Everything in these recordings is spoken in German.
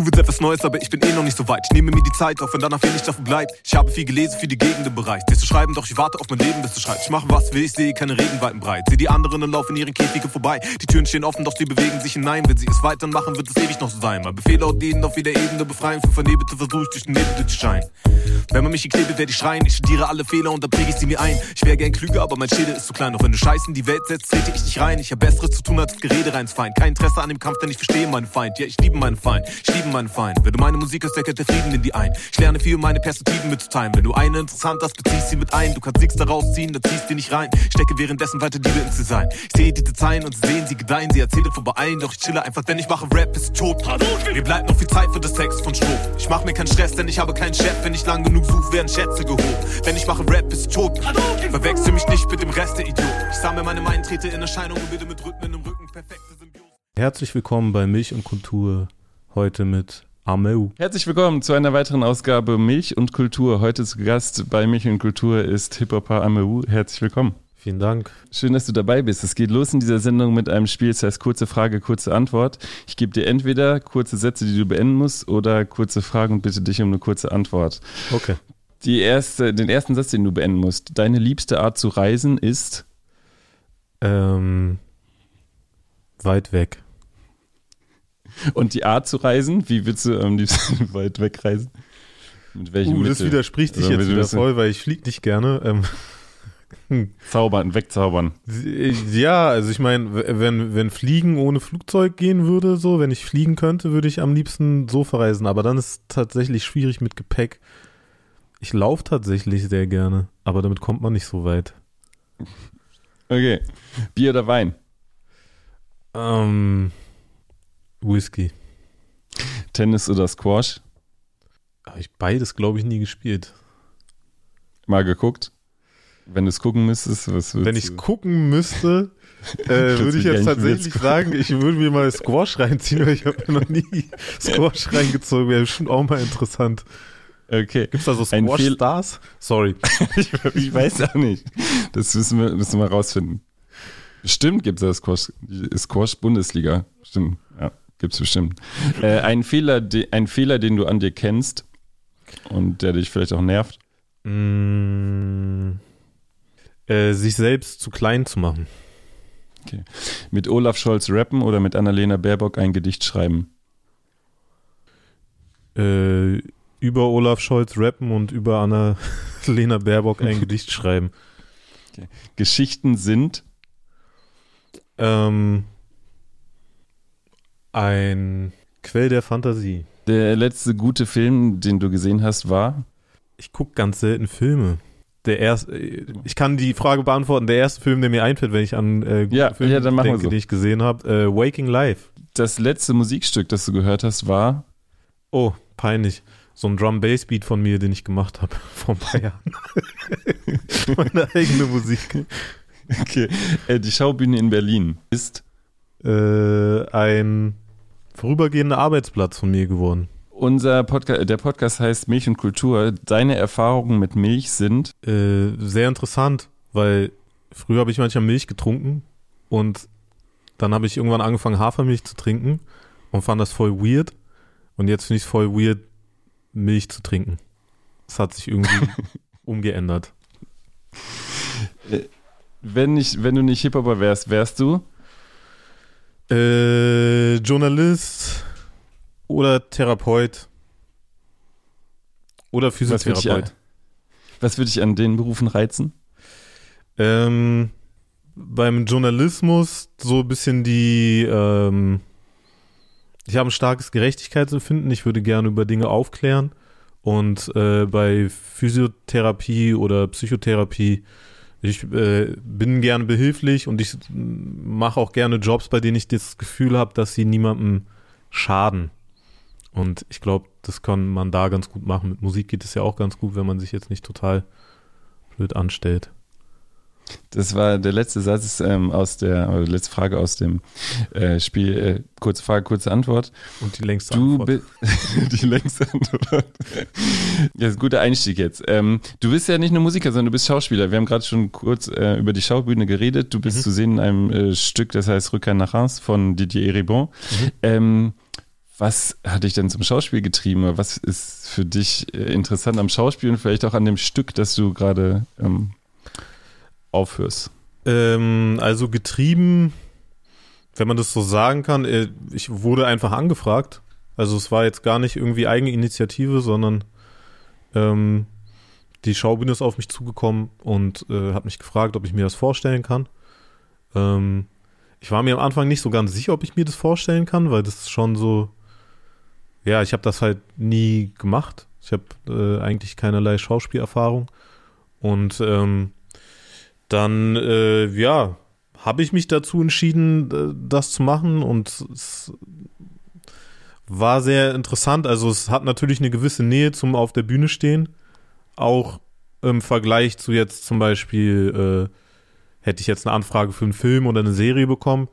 Du willst etwas Neues, aber ich bin eh noch nicht so weit. Ich nehme mir die Zeit, auch wenn danach wenig davon bleibt. Ich habe viel gelesen, für die Gegenden bereit. Dir zu schreiben, doch ich warte auf mein Leben, bis du schreibst. Ich mache was will, ich sehe keine Regenweiten breit. Sieh die anderen und laufen ihren Käfige vorbei. Die Türen stehen offen, doch sie bewegen sich hinein. Wenn sie es weitermachen, wird es ewig noch so sein. Mein Befehl laut denen auf jeder Ebene befreien. Für vernebelte Versuch durch den Nebel durchscheinen. Wenn man mich hier klebt, werde ich schreien. Ich studiere alle Fehler und dann präge ich sie mir ein. Ich wäre gern klüger, aber mein Schädel ist zu klein. Auch wenn du Scheiß in die Welt setzt, trete ich dich rein. Ich habe Besseres zu tun als Gerede reins Feind. Kein Interesse an dem Kampf, denn ich verstehe meinen Feind. Ja, ich liebe meinen Feind. Ich liebe meinen Feind. Wenn du meine Musik hörst, der Frieden in die ein. Ich lerne viel, meine Perspektiven mitzuteilen. Wenn du eine interessant hast, beziehst sie mit ein. Du kannst nichts daraus ziehen, da ziehst du nicht rein. Stecke währenddessen weiter Liebe ins Design. Ich sehe diese Zeilen und sie sehen, sie gedeihen. Sie erzählen von allen, doch ich chille einfach, denn ich mache Rap bis tot. Mir bleibt noch viel Zeit für das Text von Stroh. Ich mach mir keinen Stress, denn ich habe keinen Chef. Wenn ich lang genug suche, werden Schätze gehoben. Wenn ich mache Rap bis tot. Verwechsel mich nicht mit dem Rest der Idioten. Ich sammle meine Meinung, in Erscheinung und bilde mit Rhythmen im Rücken perfekte Symbiose. Herzlich willkommen bei Milch und Kultur. Heute mit Ameu. Herzlich willkommen zu einer weiteren Ausgabe Milch und Kultur. Heute zu Gast bei Milch und Kultur ist Hip-Hopper Ameu. Herzlich willkommen. Vielen Dank. Schön, dass du dabei bist. Es geht los in dieser Sendung mit einem Spiel, das heißt kurze Frage, kurze Antwort. Ich gebe dir entweder kurze Sätze, die du beenden musst, oder kurze Fragen und bitte dich um eine kurze Antwort. Okay. Die erste, den ersten Satz, den du beenden musst. Deine liebste Art zu reisen ist? Ähm, weit weg. Und die Art zu reisen? Wie willst du am liebsten weit weg reisen? Mit welchem uh, Das widerspricht dich also, jetzt wieder voll, weil ich fliege nicht gerne. Ähm, Zaubern, wegzaubern. Ja, also ich meine, wenn, wenn Fliegen ohne Flugzeug gehen würde, so, wenn ich fliegen könnte, würde ich am liebsten so verreisen. Aber dann ist es tatsächlich schwierig mit Gepäck. Ich laufe tatsächlich sehr gerne, aber damit kommt man nicht so weit. Okay. Bier oder Wein? Ähm, Whisky. Tennis oder Squash? Habe ich beides, glaube ich, nie gespielt. Mal geguckt? Wenn du es gucken müsstest, was Wenn ich es gucken müsste, äh, würde ich jetzt tatsächlich sagen, ich würde mir mal Squash reinziehen, weil ich habe noch nie Squash reingezogen. Wäre bestimmt auch mal interessant. Okay. Gibt es da so Squash-Stars? Sorry. ich, ich, weiß auch nicht. Das müssen wir, müssen wir rausfinden. Bestimmt gibt es da Squash, Squash Bundesliga. Stimmt. Ja, gibt es bestimmt. Äh, ein, Fehler, ein Fehler, den du an dir kennst und der dich vielleicht auch nervt? Mm, äh, sich selbst zu klein zu machen. Okay. Mit Olaf Scholz rappen oder mit Annalena Baerbock ein Gedicht schreiben? Äh, über Olaf Scholz rappen und über Annalena Baerbock ein Gedicht schreiben. Okay. Geschichten sind ähm, ein Quell der Fantasie. Der letzte gute Film, den du gesehen hast, war? Ich gucke ganz selten Filme. Der erste, ich kann die Frage beantworten. Der erste Film, der mir einfällt, wenn ich an äh, ja, Filme ja, denke, so. die ich gesehen habe, äh, Waking Life. Das letzte Musikstück, das du gehört hast, war? Oh, peinlich so ein Drum-Bass-Beat von mir, den ich gemacht habe vor ein paar Jahren. Meine eigene Musik. Okay. Äh, die Schaubühne in Berlin ist äh, ein vorübergehender Arbeitsplatz von mir geworden. Unser Podcast, der Podcast heißt Milch und Kultur. Deine Erfahrungen mit Milch sind? Äh, sehr interessant, weil früher habe ich manchmal Milch getrunken und dann habe ich irgendwann angefangen Hafermilch zu trinken und fand das voll weird. Und jetzt finde ich es voll weird, Milch zu trinken. Das hat sich irgendwie umgeändert. Äh, wenn, nicht, wenn du nicht Hip-Hopper wärst, wärst du? Äh, Journalist oder Therapeut. Oder Physiotherapeut. Was würde dich an den Berufen reizen? Ähm, beim Journalismus so ein bisschen die ähm, ich habe ein starkes Gerechtigkeitsempfinden. Ich würde gerne über Dinge aufklären. Und äh, bei Physiotherapie oder Psychotherapie, ich äh, bin gerne behilflich und ich mache auch gerne Jobs, bei denen ich das Gefühl habe, dass sie niemandem schaden. Und ich glaube, das kann man da ganz gut machen. Mit Musik geht es ja auch ganz gut, wenn man sich jetzt nicht total blöd anstellt. Das war der letzte Satz ähm, aus der, oder letzte Frage aus dem äh, Spiel. Äh, kurze Frage, kurze Antwort. Und die längste du Antwort. die längste Antwort. ja, ist ein guter Einstieg jetzt. Ähm, du bist ja nicht nur Musiker, sondern du bist Schauspieler. Wir haben gerade schon kurz äh, über die Schaubühne geredet. Du bist mhm. zu sehen in einem äh, Stück, das heißt Rückkehr nach Reims von Didier Eribon. Mhm. Ähm, Was hat dich denn zum Schauspiel getrieben? Was ist für dich äh, interessant am Schauspiel und vielleicht auch an dem Stück, das du gerade ähm, aufhörst? Ähm, also getrieben, wenn man das so sagen kann, äh, ich wurde einfach angefragt. Also es war jetzt gar nicht irgendwie eigene Initiative, sondern ähm, die Schaubühne ist auf mich zugekommen und äh, hat mich gefragt, ob ich mir das vorstellen kann. Ähm, ich war mir am Anfang nicht so ganz sicher, ob ich mir das vorstellen kann, weil das schon so, ja, ich habe das halt nie gemacht. Ich habe äh, eigentlich keinerlei Schauspielerfahrung. Und ähm, dann, äh, ja, habe ich mich dazu entschieden, äh, das zu machen und es war sehr interessant. Also es hat natürlich eine gewisse Nähe zum auf der Bühne stehen. Auch im Vergleich zu jetzt zum Beispiel, äh, hätte ich jetzt eine Anfrage für einen Film oder eine Serie bekommen,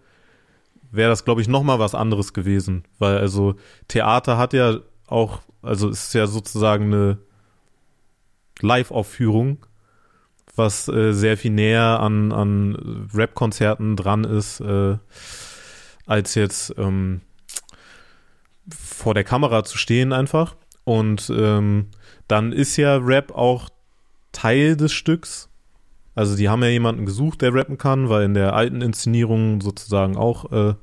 wäre das, glaube ich, nochmal was anderes gewesen. Weil also Theater hat ja auch, also ist ja sozusagen eine Live-Aufführung, was äh, sehr viel näher an, an Rap-Konzerten dran ist, äh, als jetzt ähm, vor der Kamera zu stehen einfach. Und ähm, dann ist ja Rap auch Teil des Stücks. Also die haben ja jemanden gesucht, der rappen kann, weil in der alten Inszenierung sozusagen auch äh,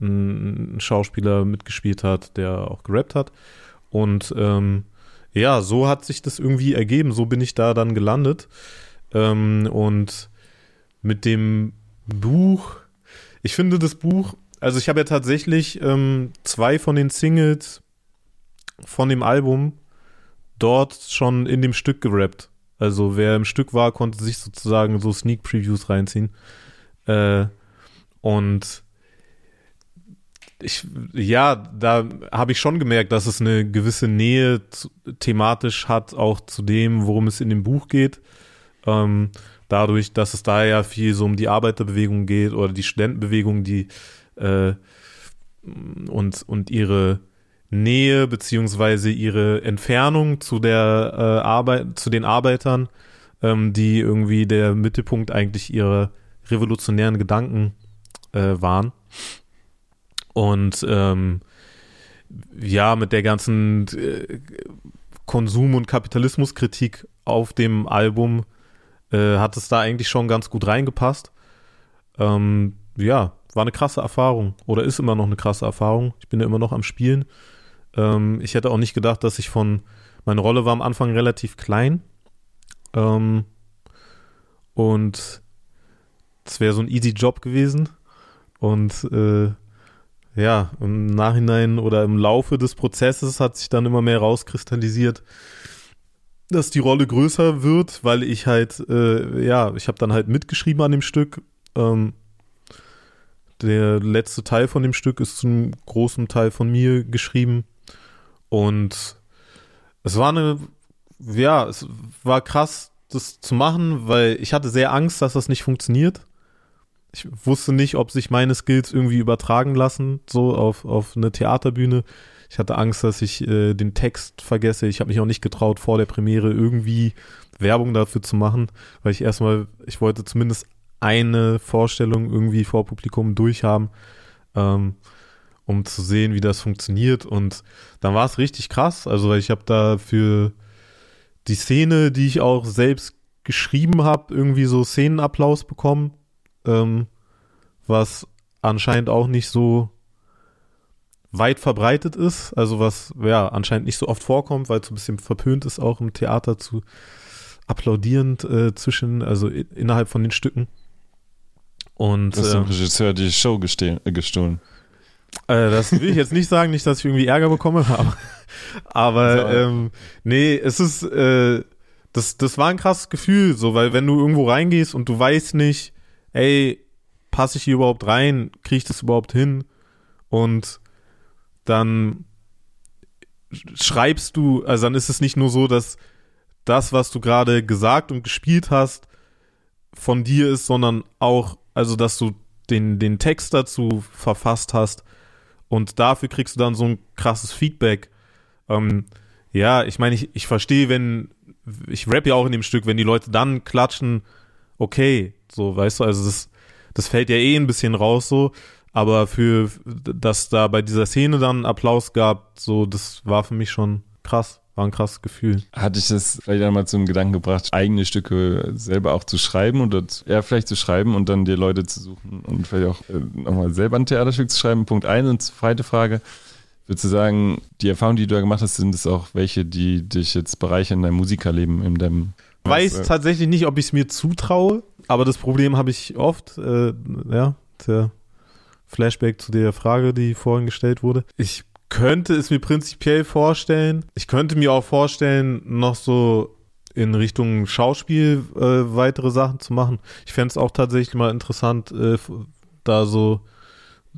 ein Schauspieler mitgespielt hat, der auch gerappt hat. Und ähm, ja, so hat sich das irgendwie ergeben. So bin ich da dann gelandet. Ähm, und mit dem Buch, ich finde das Buch, also ich habe ja tatsächlich ähm, zwei von den Singles von dem Album dort schon in dem Stück gerappt. Also wer im Stück war, konnte sich sozusagen so Sneak Previews reinziehen. Äh, und ich, ja, da habe ich schon gemerkt, dass es eine gewisse Nähe thematisch hat, auch zu dem, worum es in dem Buch geht. Ähm, dadurch, dass es da ja viel so um die Arbeiterbewegung geht oder die Studentenbewegung, die äh, und, und ihre Nähe beziehungsweise ihre Entfernung zu der äh, Arbeit, zu den Arbeitern, ähm, die irgendwie der Mittelpunkt eigentlich ihrer revolutionären Gedanken äh, waren. Und ähm, ja, mit der ganzen äh, Konsum- und Kapitalismuskritik auf dem Album äh, hat es da eigentlich schon ganz gut reingepasst. Ähm, ja, war eine krasse Erfahrung oder ist immer noch eine krasse Erfahrung. Ich bin ja immer noch am Spielen. Ähm, ich hätte auch nicht gedacht, dass ich von, meine Rolle war am Anfang relativ klein. Ähm, und es wäre so ein easy Job gewesen. Und äh, ja, im Nachhinein oder im Laufe des Prozesses hat sich dann immer mehr rauskristallisiert, dass die Rolle größer wird, weil ich halt, äh, ja, ich habe dann halt mitgeschrieben an dem Stück. Ähm, der letzte Teil von dem Stück ist zum großen Teil von mir geschrieben. Und es war eine, ja, es war krass, das zu machen, weil ich hatte sehr Angst, dass das nicht funktioniert. Ich wusste nicht, ob sich meine Skills irgendwie übertragen lassen, so auf, auf eine Theaterbühne. Ich hatte Angst, dass ich äh, den Text vergesse. Ich habe mich auch nicht getraut, vor der Premiere irgendwie Werbung dafür zu machen, weil ich erstmal, ich wollte zumindest eine Vorstellung irgendwie vor Publikum durchhaben, ähm, um zu sehen, wie das funktioniert. Und dann war es richtig krass. Also ich habe da für die Szene, die ich auch selbst geschrieben habe, irgendwie so Szenenapplaus bekommen, ähm, was anscheinend auch nicht so weit verbreitet ist, also was ja anscheinend nicht so oft vorkommt, weil es so ein bisschen verpönt ist, auch im Theater zu applaudierend äh, zwischen, also innerhalb von den Stücken. Und das ist dem ähm, Regisseur die Show gestehlen, äh, gestohlen. äh, das will ich jetzt nicht sagen, nicht, dass ich irgendwie Ärger bekomme, aber, aber ähm, nee, es ist, äh, das, das war ein krasses Gefühl, so, weil wenn du irgendwo reingehst und du weißt nicht, ey, passe ich hier überhaupt rein, kriege ich das überhaupt hin? Und dann schreibst du, also dann ist es nicht nur so, dass das, was du gerade gesagt und gespielt hast, von dir ist, sondern auch, also dass du den, den Text dazu verfasst hast und dafür kriegst du dann so ein krasses Feedback. Ähm, ja, ich meine, ich, ich verstehe, wenn, ich rap ja auch in dem Stück, wenn die Leute dann klatschen, okay, so, weißt du, also das, das fällt ja eh ein bisschen raus so, Aber für, dass da bei dieser Szene dann Applaus gab, so, das war für mich schon krass. War ein krasses Gefühl. Hatte ich das vielleicht einmal zum Gedanken gebracht, eigene Stücke selber auch zu schreiben oder ja, vielleicht zu schreiben und dann dir Leute zu suchen und vielleicht auch äh, nochmal selber ein Theaterstück zu schreiben? Punkt eins und zweite Frage. Würdest du sagen, die Erfahrungen, die du da gemacht hast, sind es auch welche, die dich jetzt bereichern in deinem Musikerleben, in deinem Ich weiß tatsächlich nicht, ob ich es mir zutraue, aber das Problem habe ich oft, äh, ja, der Flashback zu der Frage, die vorhin gestellt wurde. Ich könnte es mir prinzipiell vorstellen. Ich könnte mir auch vorstellen, noch so in Richtung Schauspiel äh, weitere Sachen zu machen. Ich fände es auch tatsächlich mal interessant, äh, da so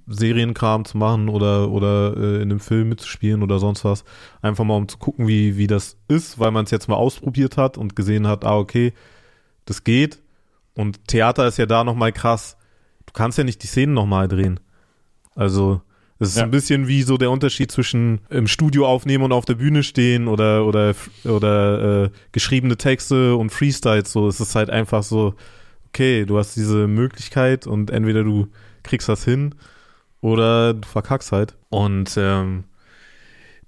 Serienkram zu machen oder, oder äh, in einem Film mitzuspielen oder sonst was. Einfach mal um zu gucken, wie, wie das ist, weil man es jetzt mal ausprobiert hat und gesehen hat, ah, okay, das geht. Und Theater ist ja da nochmal krass. Du kannst ja nicht die Szenen nochmal drehen. Also, es ist Ja. ein bisschen wie so der Unterschied zwischen im Studio aufnehmen und auf der Bühne stehen oder oder oder äh, geschriebene Texte und Freestyles. So, es ist halt einfach so, okay, du hast diese Möglichkeit und entweder du kriegst das hin oder du verkackst halt. Und ähm,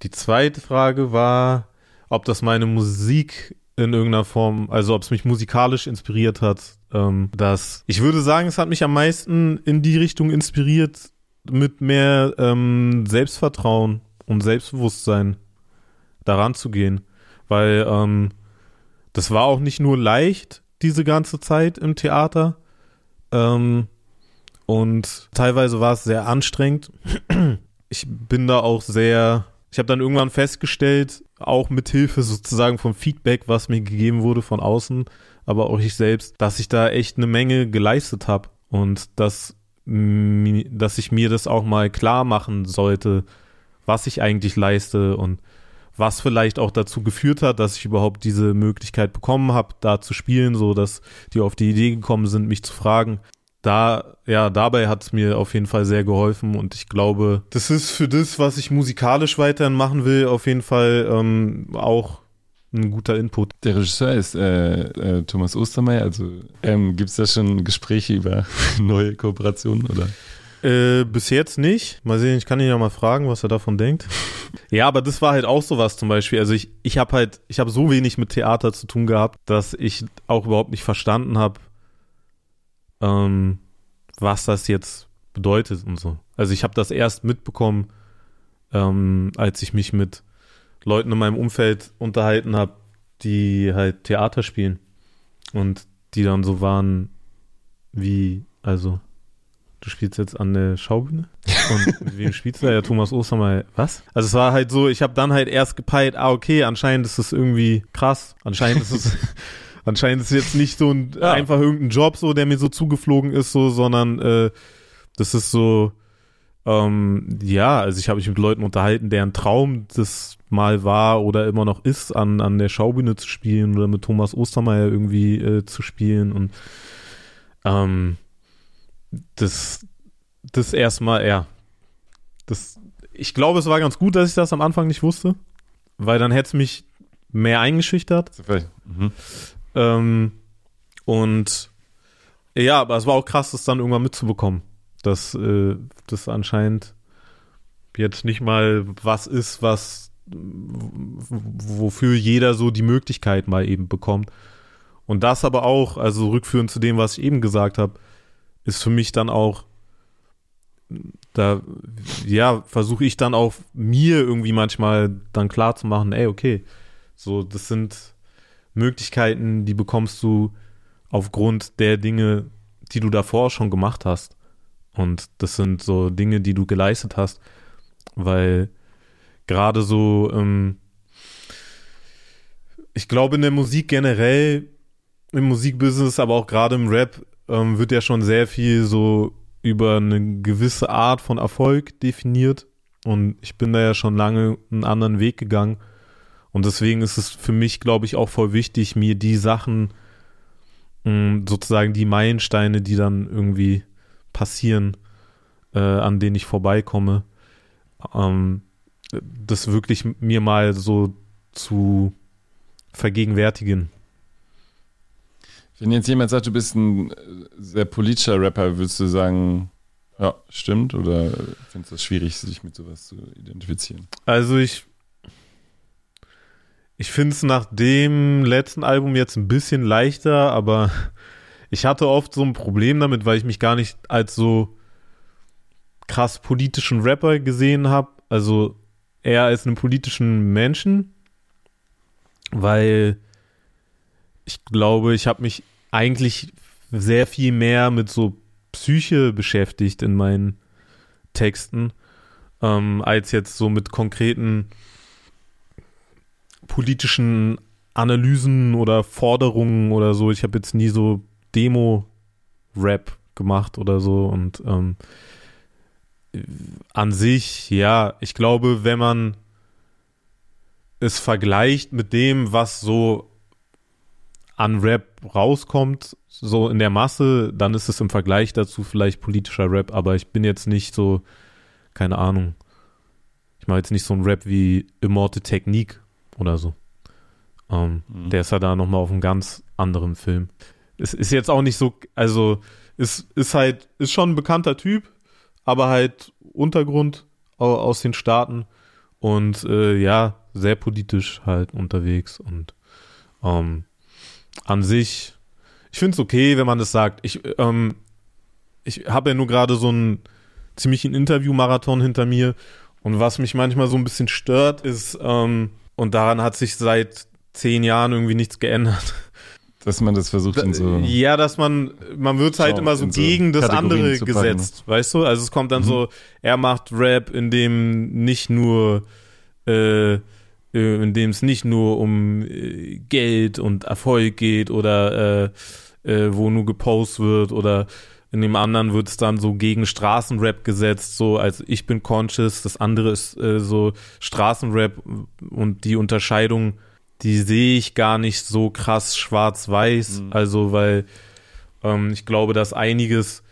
die zweite Frage war, ob das meine Musik in irgendeiner Form, also ob es mich musikalisch inspiriert hat. Ähm, dass ich würde sagen, es hat mich am meisten in die Richtung inspiriert, mit mehr ähm, Selbstvertrauen und Selbstbewusstsein daran zu gehen. Weil ähm, das war auch nicht nur leicht, diese ganze Zeit im Theater. Ähm, und teilweise war es sehr anstrengend. Ich bin da auch sehr, ich habe dann irgendwann festgestellt, auch mit Hilfe sozusagen vom Feedback, was mir gegeben wurde von außen, aber auch ich selbst, dass ich da echt eine Menge geleistet habe und dass, dass ich mir das auch mal klar machen sollte, was ich eigentlich leiste und was vielleicht auch dazu geführt hat, dass ich überhaupt diese Möglichkeit bekommen habe, da zu spielen, so dass die auf die Idee gekommen sind, mich zu fragen. Da, ja, dabei hat es mir auf jeden Fall sehr geholfen und ich glaube, das ist für das, was ich musikalisch weiterhin machen will, auf jeden Fall ähm, auch ein guter Input. Der Regisseur ist äh, äh, Thomas Ostermeier. Also ähm, gibt es da schon Gespräche über neue Kooperationen oder? Äh, bis jetzt nicht. Mal sehen, ich kann ihn ja mal fragen, was er davon denkt. ja, aber das war halt auch sowas zum Beispiel. Also ich, ich habe halt, ich habe so wenig mit Theater zu tun gehabt, dass ich auch überhaupt nicht verstanden habe, ähm, was das jetzt bedeutet und so. Also ich habe das erst mitbekommen, ähm, als ich mich mit Leuten in meinem Umfeld unterhalten habe, die halt Theater spielen und die dann so waren wie, also du spielst jetzt an der Schaubühne und mit wem spielst du da? Ja, Thomas Ostermeier. Was? Also es war halt so, ich habe dann halt erst gepeilt, ah okay, anscheinend ist es irgendwie krass. Anscheinend ist es anscheinend ist es jetzt nicht so ein Ja. einfach irgendein Job so, der mir so zugeflogen ist so, sondern äh, das ist so ähm, ja, also ich habe mich mit Leuten unterhalten, deren Traum das mal war oder immer noch ist, an, an der Schaubühne zu spielen oder mit Thomas Ostermeier irgendwie äh, zu spielen und ähm, das, das erstmal, ja. Das, ich glaube, es war ganz gut, dass ich das am Anfang nicht wusste, weil dann hätte es mich mehr eingeschüchtert. Mhm. Ähm, und ja, aber es war auch krass, das dann irgendwann mitzubekommen, dass äh, das anscheinend jetzt nicht mal was ist, was wofür jeder so die Möglichkeit mal eben bekommt. Und das aber auch, also rückführend zu dem, was ich eben gesagt habe, ist für mich dann auch da ja, versuche ich dann auch mir irgendwie manchmal dann klar zu machen, ey, okay, so das sind Möglichkeiten, die bekommst du aufgrund der Dinge, die du davor schon gemacht hast. Und das sind so Dinge, die du geleistet hast, weil gerade so, ähm, ich glaube in der Musik generell, im Musikbusiness, aber auch gerade im Rap, ähm, wird ja schon sehr viel so über eine gewisse Art von Erfolg definiert. Und ich bin da ja schon lange einen anderen Weg gegangen. Und deswegen ist es für mich, glaube ich, auch voll wichtig, mir die Sachen, mh, sozusagen die Meilensteine, die dann irgendwie passieren, äh, an denen ich vorbeikomme, ähm, das wirklich mir mal so zu vergegenwärtigen. Wenn jetzt jemand sagt, du bist ein äh, sehr politischer Rapper, würdest du sagen, Ja, stimmt. Oder findest du es schwierig, sich mit sowas zu identifizieren? Also ich, ich finde es nach dem letzten Album jetzt ein bisschen leichter, aber ich hatte oft so ein Problem damit, weil ich mich gar nicht als so krass politischen Rapper gesehen habe. Also eher als einen politischen Menschen, weil ich glaube, ich habe mich eigentlich sehr viel mehr mit so Psyche beschäftigt in meinen Texten, ähm, als jetzt so mit konkreten politischen Analysen oder Forderungen oder so. Ich habe jetzt nie so Demo-Rap gemacht oder so und ähm, an sich, ja, ich glaube, wenn man es vergleicht mit dem, was so an Rap rauskommt, so in der Masse, dann ist es im Vergleich dazu vielleicht politischer Rap, aber ich bin jetzt nicht so, keine Ahnung, ich mache jetzt nicht so ein Rap wie Immorte Technique oder so. Ähm, mhm. Der ist ja da nochmal auf einem ganz anderen Film. Es ist jetzt auch nicht so, also ist, ist halt, ist schon ein bekannter Typ, aber halt Untergrund aus den Staaten und äh, ja, sehr politisch halt unterwegs und ähm, an sich, ich finde es okay, wenn man das sagt. Ich, ähm, ich habe ja nur gerade so einen ziemlichen Interview-Marathon hinter mir und was mich manchmal so ein bisschen stört, ist, ähm, und daran hat sich seit zehn Jahren irgendwie nichts geändert. Dass man das versucht in so. Ja, dass man, man wird halt immer so gegen so das andere gesetzt, weißt du? Also es kommt dann mhm. so, er macht Rap, in dem nicht nur, äh, äh in dem es nicht nur um äh, Geld und Erfolg geht oder äh, äh, wo nur gepostet wird oder in dem anderen wird es dann so gegen Straßenrap gesetzt, so als ich bin conscious, das andere ist äh, so Straßenrap und die Unterscheidung, die sehe ich gar nicht so krass schwarz-weiß, mhm. also weil ähm, ich glaube, dass einiges,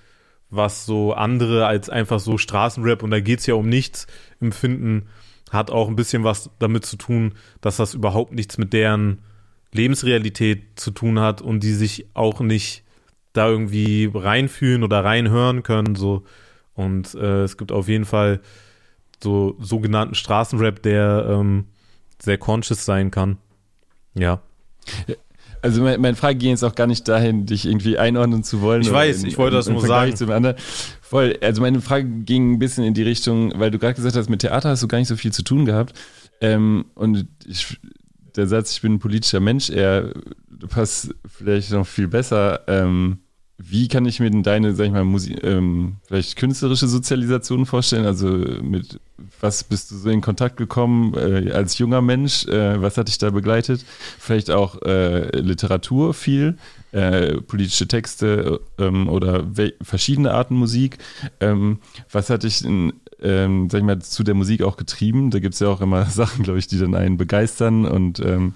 was so andere als einfach so Straßenrap und da geht's ja um nichts empfinden, hat auch ein bisschen was damit zu tun, dass das überhaupt nichts mit deren Lebensrealität zu tun hat und die sich auch nicht da irgendwie reinfühlen oder reinhören können. So. Und äh, es gibt auf jeden Fall so sogenannten Straßenrap, der ähm, sehr conscious sein kann. Ja. Also meine Frage ging jetzt auch gar nicht dahin, dich irgendwie einordnen zu wollen. Ich weiß, in, ich wollte das nur sagen. Zum anderen. Voll, also meine Frage ging ein bisschen in die Richtung, weil du gerade gesagt hast, mit Theater hast du gar nicht so viel zu tun gehabt. Ähm, und ich, der Satz, ich bin ein politischer Mensch, er passt vielleicht noch viel besser. Ähm, wie kann ich mir denn deine, sag ich mal, Musik, ähm, vielleicht künstlerische Sozialisation vorstellen? Also mit was bist du so in Kontakt gekommen äh, als junger Mensch? Äh, was hat dich da begleitet? Vielleicht auch äh, Literatur viel, äh, politische Texte ähm, oder verschiedene Arten Musik. Ähm, was hat dich in, ähm, sag ich mal, zu der Musik auch getrieben? Da gibt es ja auch immer Sachen, glaube ich, die dann einen begeistern und ähm,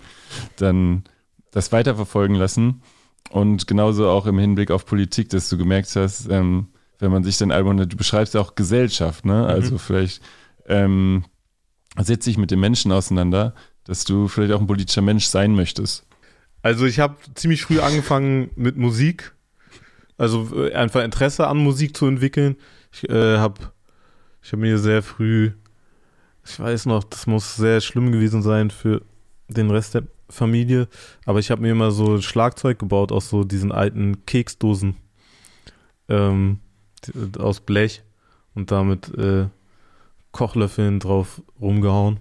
dann das weiterverfolgen lassen. Und genauso auch im Hinblick auf Politik, dass du gemerkt hast, ähm, wenn man sich dein Album, du beschreibst ja auch Gesellschaft, ne? Also mhm. vielleicht ähm, setzt sich mit den Menschen auseinander, dass du vielleicht auch ein politischer Mensch sein möchtest. Also ich habe ziemlich früh angefangen mit Musik, also äh, einfach Interesse an Musik zu entwickeln. Ich äh, habe ich hab mir sehr früh, ich weiß noch, das muss sehr schlimm gewesen sein für den Rest der Familie, aber ich habe mir immer so Schlagzeug gebaut aus so diesen alten Keksdosen ähm, aus Blech und damit äh, Kochlöffeln drauf rumgehauen.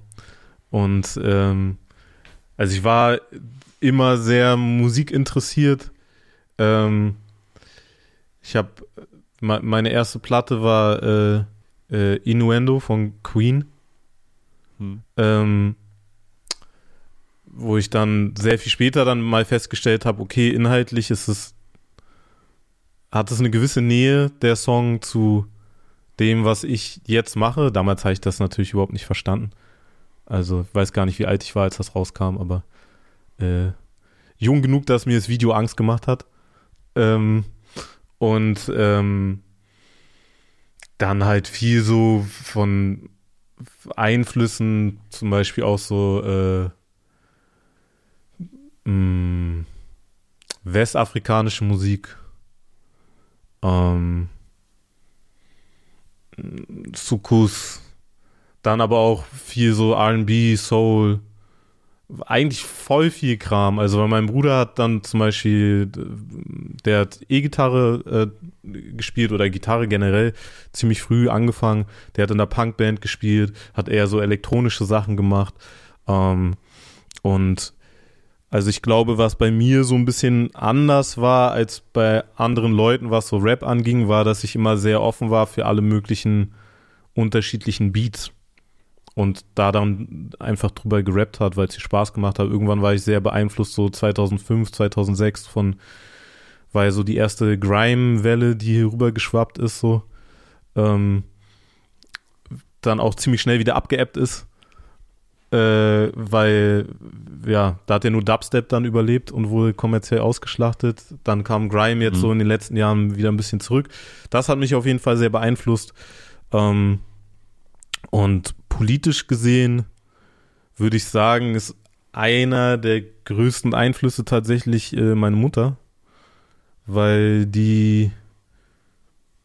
Und ähm, also ich war immer sehr musikinteressiert. Ähm, ich habe meine erste Platte war äh, äh, Innuendo von Queen. Hm. Ähm, wo ich dann sehr viel später dann mal festgestellt habe, okay, inhaltlich ist es, hat es eine gewisse Nähe, der Song, zu dem, was ich jetzt mache. Damals habe ich das natürlich überhaupt nicht verstanden. Also, ich weiß gar nicht, wie alt ich war, als das rauskam, aber äh, jung genug, dass mir das Video Angst gemacht hat. Ähm, und ähm, dann halt viel so von Einflüssen, zum Beispiel auch so äh, mh, mm, westafrikanische Musik. Ähm, Sukus, dann aber auch viel so R&B, Soul, eigentlich voll viel Kram. Also weil mein Bruder hat dann zum Beispiel, der hat E-Gitarre äh, gespielt oder Gitarre generell ziemlich früh angefangen. Der hat in der Punkband gespielt, hat eher so elektronische Sachen gemacht. Ähm, und also ich glaube, was bei mir so ein bisschen anders war als bei anderen Leuten, was so Rap anging, war, dass ich immer sehr offen war für alle möglichen unterschiedlichen Beats und da dann einfach drüber gerappt hat, weil es dir Spaß gemacht hat. Irgendwann war ich sehr beeinflusst, so 2005, 2006 von, weil so die erste Grime-Welle, die hier rüber geschwappt ist, so, ähm, dann auch ziemlich schnell wieder abgeebbt ist, äh, weil, ja, da hat er nur Dubstep dann überlebt und wurde kommerziell ausgeschlachtet. Dann kam Grime jetzt mhm. so in den letzten Jahren wieder ein bisschen zurück. Das hat mich auf jeden Fall sehr beeinflusst. Ähm, und politisch gesehen würde ich sagen, ist einer der größten Einflüsse tatsächlich äh, meine Mutter, weil die,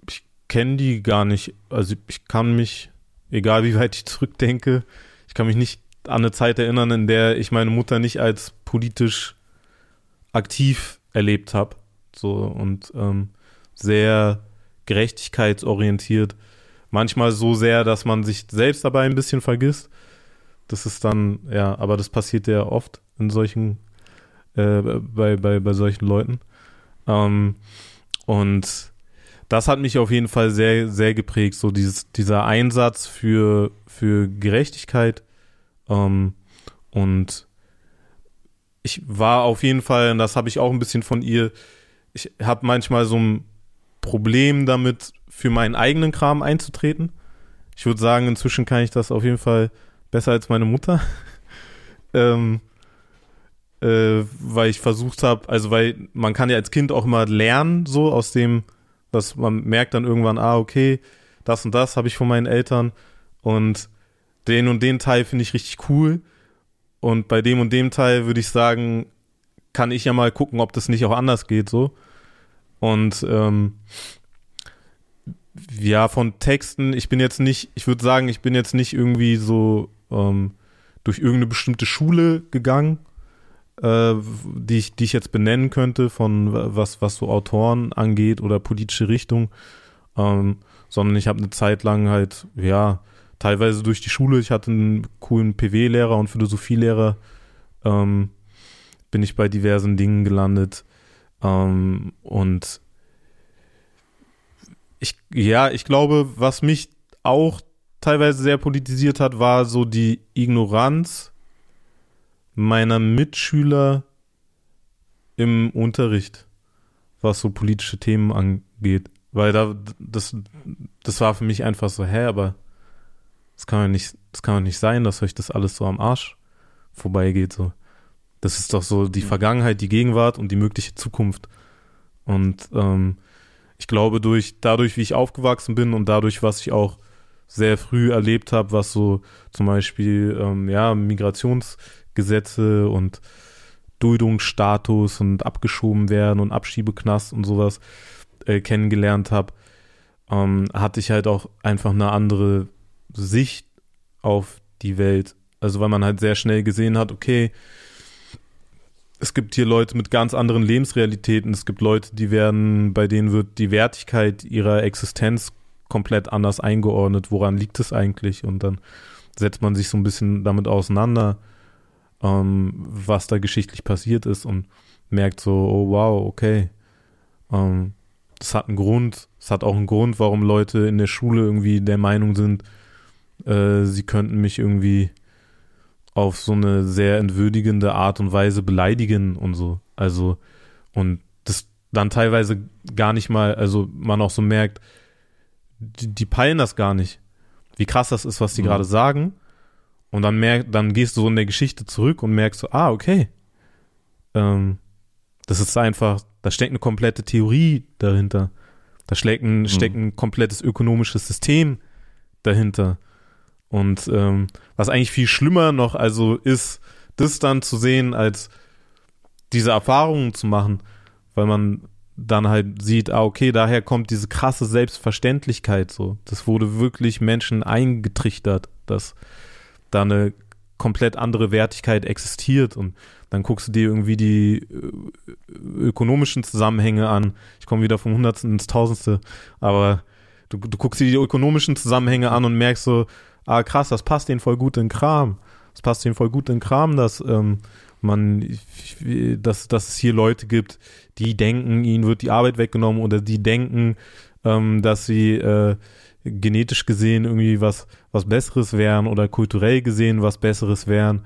ich kenne die gar nicht, also ich kann mich, egal wie weit ich zurückdenke, ich kann mich nicht an eine Zeit erinnern, in der ich meine Mutter nicht als politisch aktiv erlebt habe, so und ähm, sehr gerechtigkeitsorientiert manchmal so sehr, dass man sich selbst dabei ein bisschen vergisst. Das ist dann, ja, aber das passiert ja oft in solchen, äh, bei, bei, bei solchen Leuten. Ähm, und das hat mich auf jeden Fall sehr, sehr geprägt, so dieses, dieser Einsatz für, für Gerechtigkeit. Ähm, und ich war auf jeden Fall, und das habe ich auch ein bisschen von ihr, ich habe manchmal so ein Problem damit, für meinen eigenen Kram einzutreten. Ich würde sagen, inzwischen kann ich das auf jeden Fall besser als meine Mutter. ähm, äh, weil ich versucht habe, also weil man kann ja als Kind auch immer lernen, so aus dem, dass man merkt dann irgendwann, ah, okay, das und das habe ich von meinen Eltern und den und den Teil finde ich richtig cool. Und bei dem und dem Teil würde ich sagen, kann ich ja mal gucken, ob das nicht auch anders geht, so. Und ähm, ja, von Texten, ich bin jetzt nicht, ich würde sagen, ich bin jetzt nicht irgendwie so ähm, durch irgendeine bestimmte Schule gegangen, äh, die, ich, die ich jetzt benennen könnte, von was, was so Autoren angeht oder politische Richtung, ähm, sondern ich habe eine Zeit lang halt, ja, teilweise durch die Schule, ich hatte einen coolen PW-Lehrer und Philosophielehrer, ähm, bin ich bei diversen Dingen gelandet. Ähm, und ich, ja, ich glaube, was mich auch teilweise sehr politisiert hat, war so die Ignoranz meiner Mitschüler im Unterricht, was so politische Themen angeht. Weil da, das, das war für mich einfach so, hä, aber das kann ja nicht, das kann doch nicht sein, dass euch das alles so am Arsch vorbeigeht, so. Das ist doch so die Vergangenheit, die Gegenwart und die mögliche Zukunft. Und ähm, ich glaube, durch, dadurch, wie ich aufgewachsen bin und dadurch, was ich auch sehr früh erlebt habe, was so zum Beispiel ähm, ja, Migrationsgesetze und Duldungsstatus und abgeschoben werden und Abschiebeknast und sowas äh, kennengelernt habe, ähm, hatte ich halt auch einfach eine andere Sicht auf die Welt. Also weil man halt sehr schnell gesehen hat, okay, es gibt hier Leute mit ganz anderen Lebensrealitäten. Es gibt Leute, die werden, bei denen wird die Wertigkeit ihrer Existenz komplett anders eingeordnet. Woran liegt es eigentlich? Und dann setzt man sich so ein bisschen damit auseinander, ähm, was da geschichtlich passiert ist und merkt so, oh wow, okay. Ähm, das hat einen Grund. Es hat auch einen Grund, warum Leute in der Schule irgendwie der Meinung sind, äh, sie könnten mich irgendwie auf so eine sehr entwürdigende Art und Weise beleidigen und so. Also, und das dann teilweise gar nicht mal, also man auch so merkt, die, die peilen das gar nicht, wie krass das ist, was die mhm. gerade sagen. Und dann merkt, dann gehst du so in der Geschichte zurück und merkst so, ah, okay. Ähm, das ist einfach, da steckt eine komplette Theorie dahinter. Da steckt ein, mhm. steckt ein komplettes ökonomisches System dahinter. Und ähm, was eigentlich viel schlimmer noch also ist, das dann zu sehen, als diese Erfahrungen zu machen, weil man dann halt sieht, ah, okay, daher kommt diese krasse Selbstverständlichkeit so. Das wurde wirklich Menschen eingetrichtert, dass da eine komplett andere Wertigkeit existiert und dann guckst du dir irgendwie die äh, ökonomischen Zusammenhänge an. Ich komme wieder vom Hundertsten ins Tausendste, aber du, du guckst dir die ökonomischen Zusammenhänge an und merkst so, ah krass, das passt denen voll gut in Kram. Das passt denen voll gut in Kram, dass ähm, man, dass, dass es hier Leute gibt, die denken, ihnen wird die Arbeit weggenommen oder die denken, ähm, dass sie äh, genetisch gesehen irgendwie was, was Besseres wären oder kulturell gesehen was Besseres wären.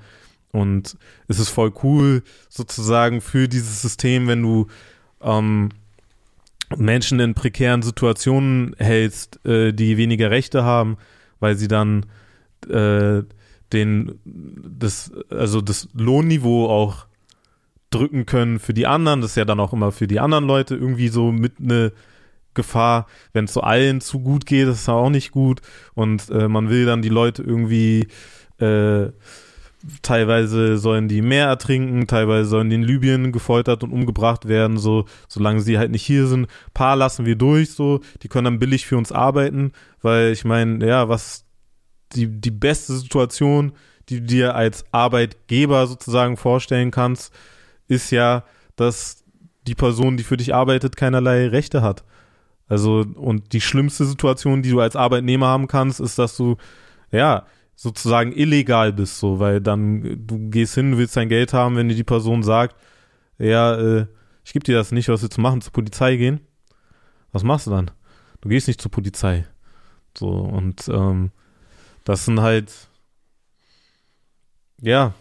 Und es ist voll cool, sozusagen für dieses System, wenn du ähm, Menschen in prekären Situationen hältst, äh, die weniger Rechte haben, weil sie dann äh, den das also das Lohnniveau auch drücken können für die anderen. Das ist ja dann auch immer für die anderen Leute irgendwie so mit eine Gefahr, wenn es so allen zu gut geht, ist auch nicht gut. Und äh, man will dann die Leute irgendwie äh, teilweise sollen die mehr ertrinken, teilweise sollen die in Libyen gefoltert und umgebracht werden, so, solange sie halt nicht hier sind. paar lassen wir durch, so, die können dann billig für uns arbeiten, weil ich meine, ja, was die, die beste Situation, die du dir als Arbeitgeber sozusagen vorstellen kannst, ist ja, dass die Person, die für dich arbeitet, keinerlei Rechte hat. Also, und die schlimmste Situation, die du als Arbeitnehmer haben kannst, ist, dass du, ja, sozusagen illegal bist, so, weil dann du gehst hin, willst dein Geld haben, wenn dir die Person sagt, ja, äh, ich gebe dir das nicht, was wir zu machen, zur Polizei gehen. Was machst du dann? Du gehst nicht zur Polizei. So, und ähm, das sind halt, ja,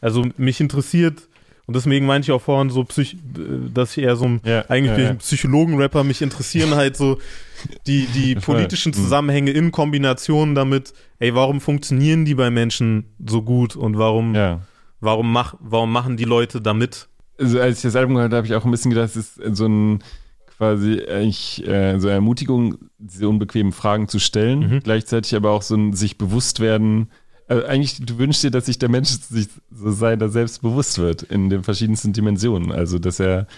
also mich interessiert, und deswegen meinte ich auch vorhin so, Psych dass ich eher so ein, Ja, eigentlich ja, ja. Psychologen-Rapper, mich interessieren halt so die, die politischen Mhm. Zusammenhänge in Kombination damit, ey, warum funktionieren die bei Menschen so gut und warum, warum, mach, warum machen die Leute damit? Also als ich das Album gehört habe, habe ich auch ein bisschen gedacht, es ist so ein quasi eigentlich äh, so eine Ermutigung, diese unbequemen Fragen zu stellen, Mhm. gleichzeitig aber auch so ein sich bewusst werden. Also eigentlich, du wünschst dir, dass sich der Mensch sich so seiner selbst bewusst wird in den verschiedensten Dimensionen. Also, dass er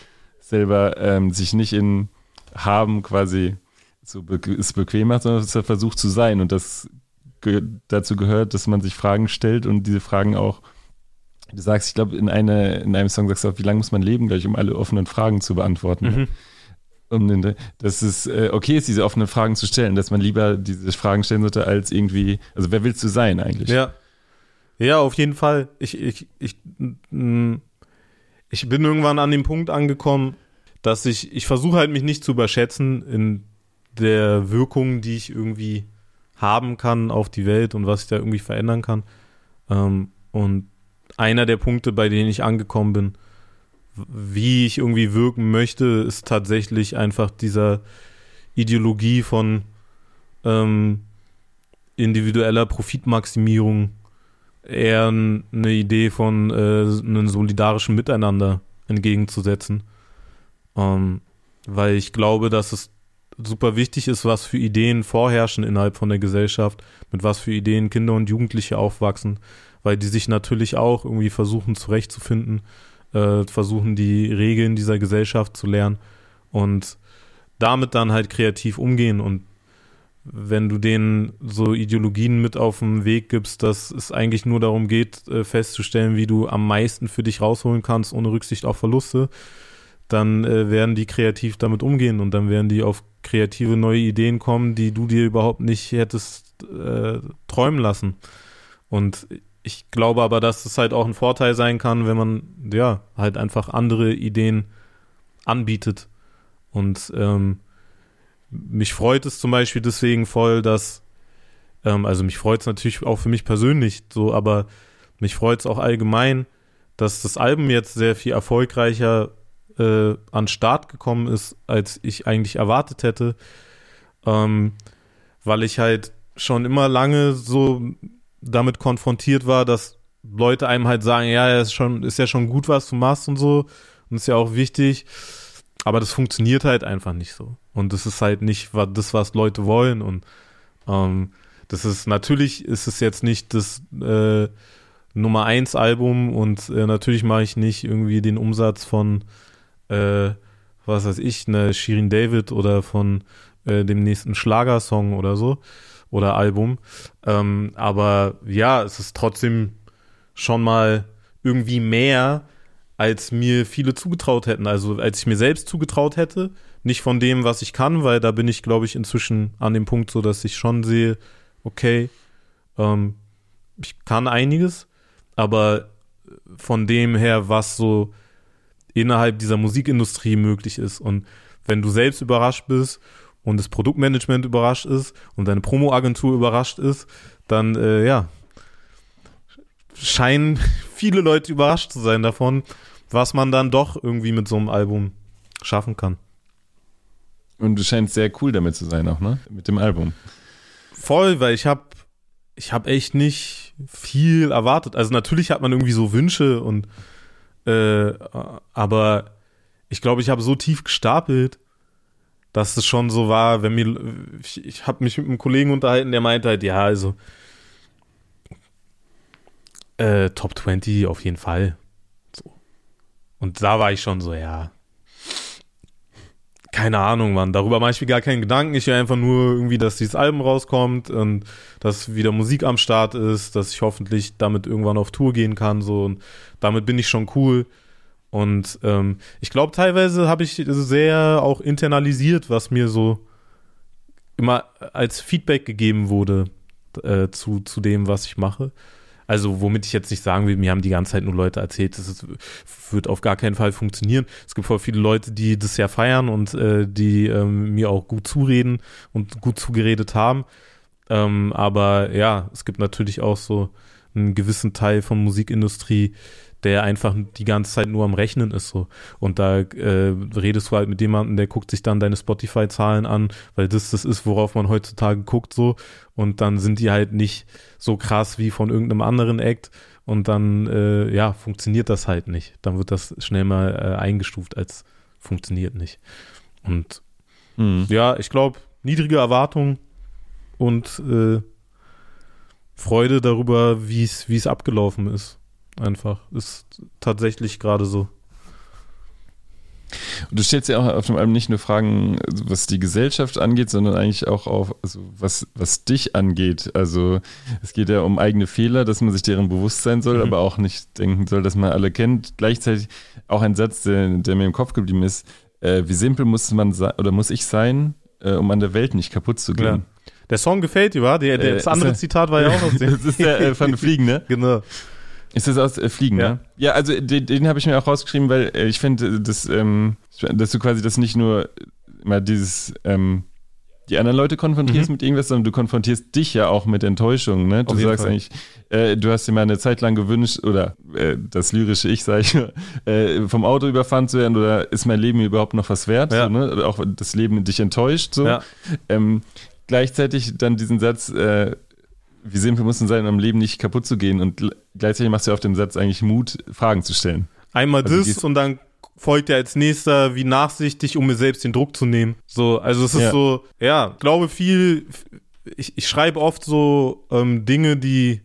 selber ähm, sich nicht in haben quasi so be es bequem macht, sondern dass er versucht zu sein. Und das ge dazu gehört, dass man sich Fragen stellt und diese Fragen auch Du sagst, ich glaube, in, eine, in einem Song sagst du auch, wie lange muss man leben, gleich, um alle offenen Fragen zu beantworten. Mhm. Um den, dass es äh, okay ist, diese offenen Fragen zu stellen, dass man lieber diese Fragen stellen sollte, als irgendwie, also wer willst du sein eigentlich? Ja. Ja, auf jeden Fall. Ich, ich, ich, mm, ich bin irgendwann an dem Punkt angekommen, dass ich, ich versuche halt mich nicht zu überschätzen in der Wirkung, die ich irgendwie haben kann auf die Welt und was ich da irgendwie verändern kann. Ähm, und einer der Punkte, bei denen ich angekommen bin, wie ich irgendwie wirken möchte, ist tatsächlich einfach dieser Ideologie von ähm, individueller Profitmaximierung eher eine Idee von äh, einem solidarischen Miteinander entgegenzusetzen. Ähm, weil ich glaube, dass es super wichtig ist, was für Ideen vorherrschen innerhalb von der Gesellschaft, mit was für Ideen Kinder und Jugendliche aufwachsen, weil die sich natürlich auch irgendwie versuchen zurechtzufinden, äh, versuchen die Regeln dieser Gesellschaft zu lernen und damit dann halt kreativ umgehen und wenn du denen so Ideologien mit auf den Weg gibst, dass es eigentlich nur darum geht, äh, festzustellen, wie du am meisten für dich rausholen kannst, ohne Rücksicht auf Verluste, dann äh, werden die kreativ damit umgehen und dann werden die auf kreative neue Ideen kommen, die du dir überhaupt nicht hättest äh, träumen lassen. Und ich glaube aber, dass es halt auch ein Vorteil sein kann, wenn man ja halt einfach andere Ideen anbietet. Und ähm, mich freut es zum Beispiel deswegen voll, dass, ähm, also mich freut es natürlich auch für mich persönlich so, aber mich freut es auch allgemein, dass das Album jetzt sehr viel erfolgreicher äh, an Start gekommen ist, als ich eigentlich erwartet hätte, ähm, weil ich halt schon immer lange so damit konfrontiert war, dass Leute einem halt sagen, ja, ist schon, ist ja schon gut, was du machst und so, und ist ja auch wichtig, aber das funktioniert halt einfach nicht so. Und das ist halt nicht das, was Leute wollen. Und ähm, das ist natürlich ist es jetzt nicht das äh, Nummer eins Album und äh, natürlich mache ich nicht irgendwie den Umsatz von äh, was weiß ich, eine Shirin David oder von äh, dem nächsten Schlagersong oder so oder Album. Ähm, aber ja, es ist trotzdem schon mal irgendwie mehr, als mir viele zugetraut hätten. Also als ich mir selbst zugetraut hätte, nicht von dem, was ich kann, weil da bin ich, glaube ich, inzwischen an dem Punkt so, dass ich schon sehe, okay, ähm, ich kann einiges, aber von dem her, was so innerhalb dieser Musikindustrie möglich ist. Und wenn du selbst überrascht bist und das Produktmanagement überrascht ist und deine Promoagentur überrascht ist, dann äh, ja, scheinen viele Leute überrascht zu sein davon, was man dann doch irgendwie mit so einem Album schaffen kann. Und du scheinst sehr cool damit zu sein auch, ne? Mit dem Album. Voll, weil ich habe ich habe echt nicht viel erwartet. Also natürlich hat man irgendwie so Wünsche und äh, aber ich glaube, ich habe so tief gestapelt, dass es schon so war, wenn mir ich, ich habe mich mit einem Kollegen unterhalten, der meinte halt, ja, also äh, Top 20 auf jeden Fall. So. Und da war ich schon so, ja. Keine Ahnung, Mann. Darüber mache ich mir gar keinen Gedanken. Ich will einfach nur irgendwie, dass dieses Album rauskommt und dass wieder Musik am Start ist, dass ich hoffentlich damit irgendwann auf Tour gehen kann. So und damit bin ich schon cool. Und ähm, ich glaube, teilweise habe ich sehr auch internalisiert, was mir so immer als Feedback gegeben wurde äh, zu, zu dem, was ich mache. Also, womit ich jetzt nicht sagen will, mir haben die ganze Zeit nur Leute erzählt, das ist, wird auf gar keinen Fall funktionieren. Es gibt voll viele Leute, die das ja feiern und äh, die ähm, mir auch gut zureden und gut zugeredet haben. Ähm, aber ja, es gibt natürlich auch so einen gewissen Teil von Musikindustrie, der einfach die ganze Zeit nur am Rechnen ist so. Und da äh, redest du halt mit jemandem, der guckt sich dann deine Spotify-Zahlen an, weil das das ist, worauf man heutzutage guckt so. Und dann sind die halt nicht so krass wie von irgendeinem anderen Act. Und dann, äh, ja, funktioniert das halt nicht. Dann wird das schnell mal äh, eingestuft als funktioniert nicht. Und mhm. ja, ich glaube, niedrige Erwartungen und äh, Freude darüber, wie es abgelaufen ist. Einfach. Ist tatsächlich gerade so. Und du stellst ja auch auf dem Album nicht nur Fragen, was die Gesellschaft angeht, sondern eigentlich auch auf, also was, was dich angeht. Also es geht ja um eigene Fehler, dass man sich deren bewusst sein soll, mhm. aber auch nicht denken soll, dass man alle kennt. Gleichzeitig auch ein Satz, der, der mir im Kopf geblieben ist, äh, wie simpel muss man oder muss ich sein, äh, um an der Welt nicht kaputt zu gehen. Ja. Der Song gefällt dir, war? Der, der, das andere äh, Zitat war ja auch aus dem. das ist der äh, von Fliegen, ne? genau. Ist das aus äh, Fliegen, ja. ne? Ja, also den, den habe ich mir auch rausgeschrieben, weil äh, ich finde, dass, ähm, dass du quasi das nicht nur immer dieses, ähm, die anderen Leute konfrontierst mhm. mit irgendwas, sondern du konfrontierst dich ja auch mit Enttäuschung, ne? Du sagst Fall. eigentlich, äh, du hast dir mal eine Zeit lang gewünscht, oder äh, das lyrische Ich, sag ich, äh, vom Auto überfahren zu werden, oder ist mein Leben überhaupt noch was wert? Ja. So, ne? Auch das Leben dich enttäuscht, so. Ja. Ähm, gleichzeitig dann diesen Satz, äh, wie simpel muss man sein, um am Leben nicht kaputt zu gehen und gleichzeitig machst du auf dem Satz eigentlich Mut, Fragen zu stellen. Einmal also das und dann folgt ja als nächster wie nachsichtig, um mir selbst den Druck zu nehmen. So, also es ist ja. so, ja, glaube viel, ich, ich schreibe oft so ähm, Dinge, die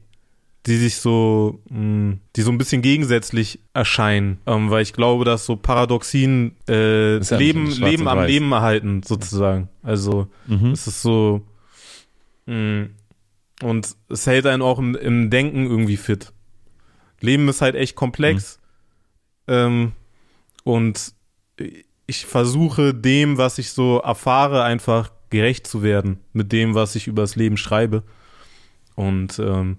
die sich so, mh, mm, die so ein bisschen gegensätzlich erscheinen, ähm, weil ich glaube, dass so Paradoxien äh, ja Leben, Leben am Leben erhalten, sozusagen. Also mhm. es ist so, mh, mm, und es hält einen auch im, im Denken irgendwie fit. Leben ist halt echt komplex. Mhm. Ähm, und ich versuche dem, was ich so erfahre, einfach gerecht zu werden mit dem, was ich übers Leben schreibe. Und ähm,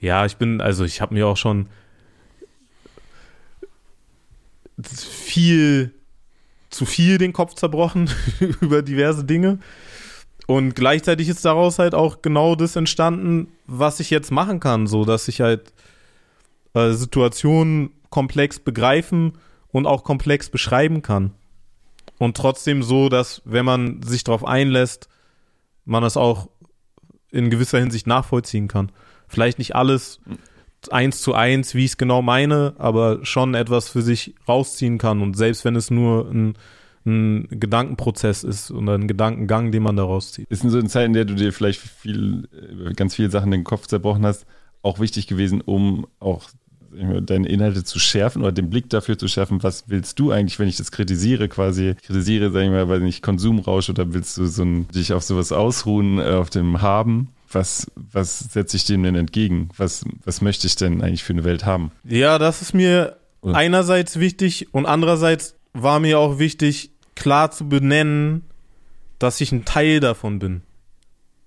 ja, ich bin, also ich habe mir auch schon viel zu viel den Kopf zerbrochen über diverse Dinge. Und gleichzeitig ist daraus halt auch genau das entstanden, was ich jetzt machen kann, so dass ich halt äh, Situationen komplex begreifen und auch komplex beschreiben kann. Und trotzdem so, dass wenn man sich darauf einlässt, man es auch in gewisser Hinsicht nachvollziehen kann. Vielleicht nicht alles eins zu eins, wie ich es genau meine, aber schon etwas für sich rausziehen kann. Und selbst wenn es nur ein ein Gedankenprozess ist und ein Gedankengang, den man daraus zieht. Ist in so einer Zeit, in der du dir vielleicht viel, äh, ganz viele Sachen in den Kopf zerbrochen hast, auch wichtig gewesen, um auch deine Inhalte zu schärfen oder den Blick dafür zu schärfen, was willst du eigentlich, wenn ich das kritisiere, quasi kritisiere, sag ich mal, weil nicht Konsumrausch oder willst du so ein, dich auf sowas ausruhen, äh, auf dem Haben? Was, was setze ich dem denn entgegen? Was, was möchte ich denn eigentlich für eine Welt haben? Ja, das ist mir oder? einerseits wichtig und andererseits war mir auch wichtig, klar zu benennen, dass ich ein Teil davon bin.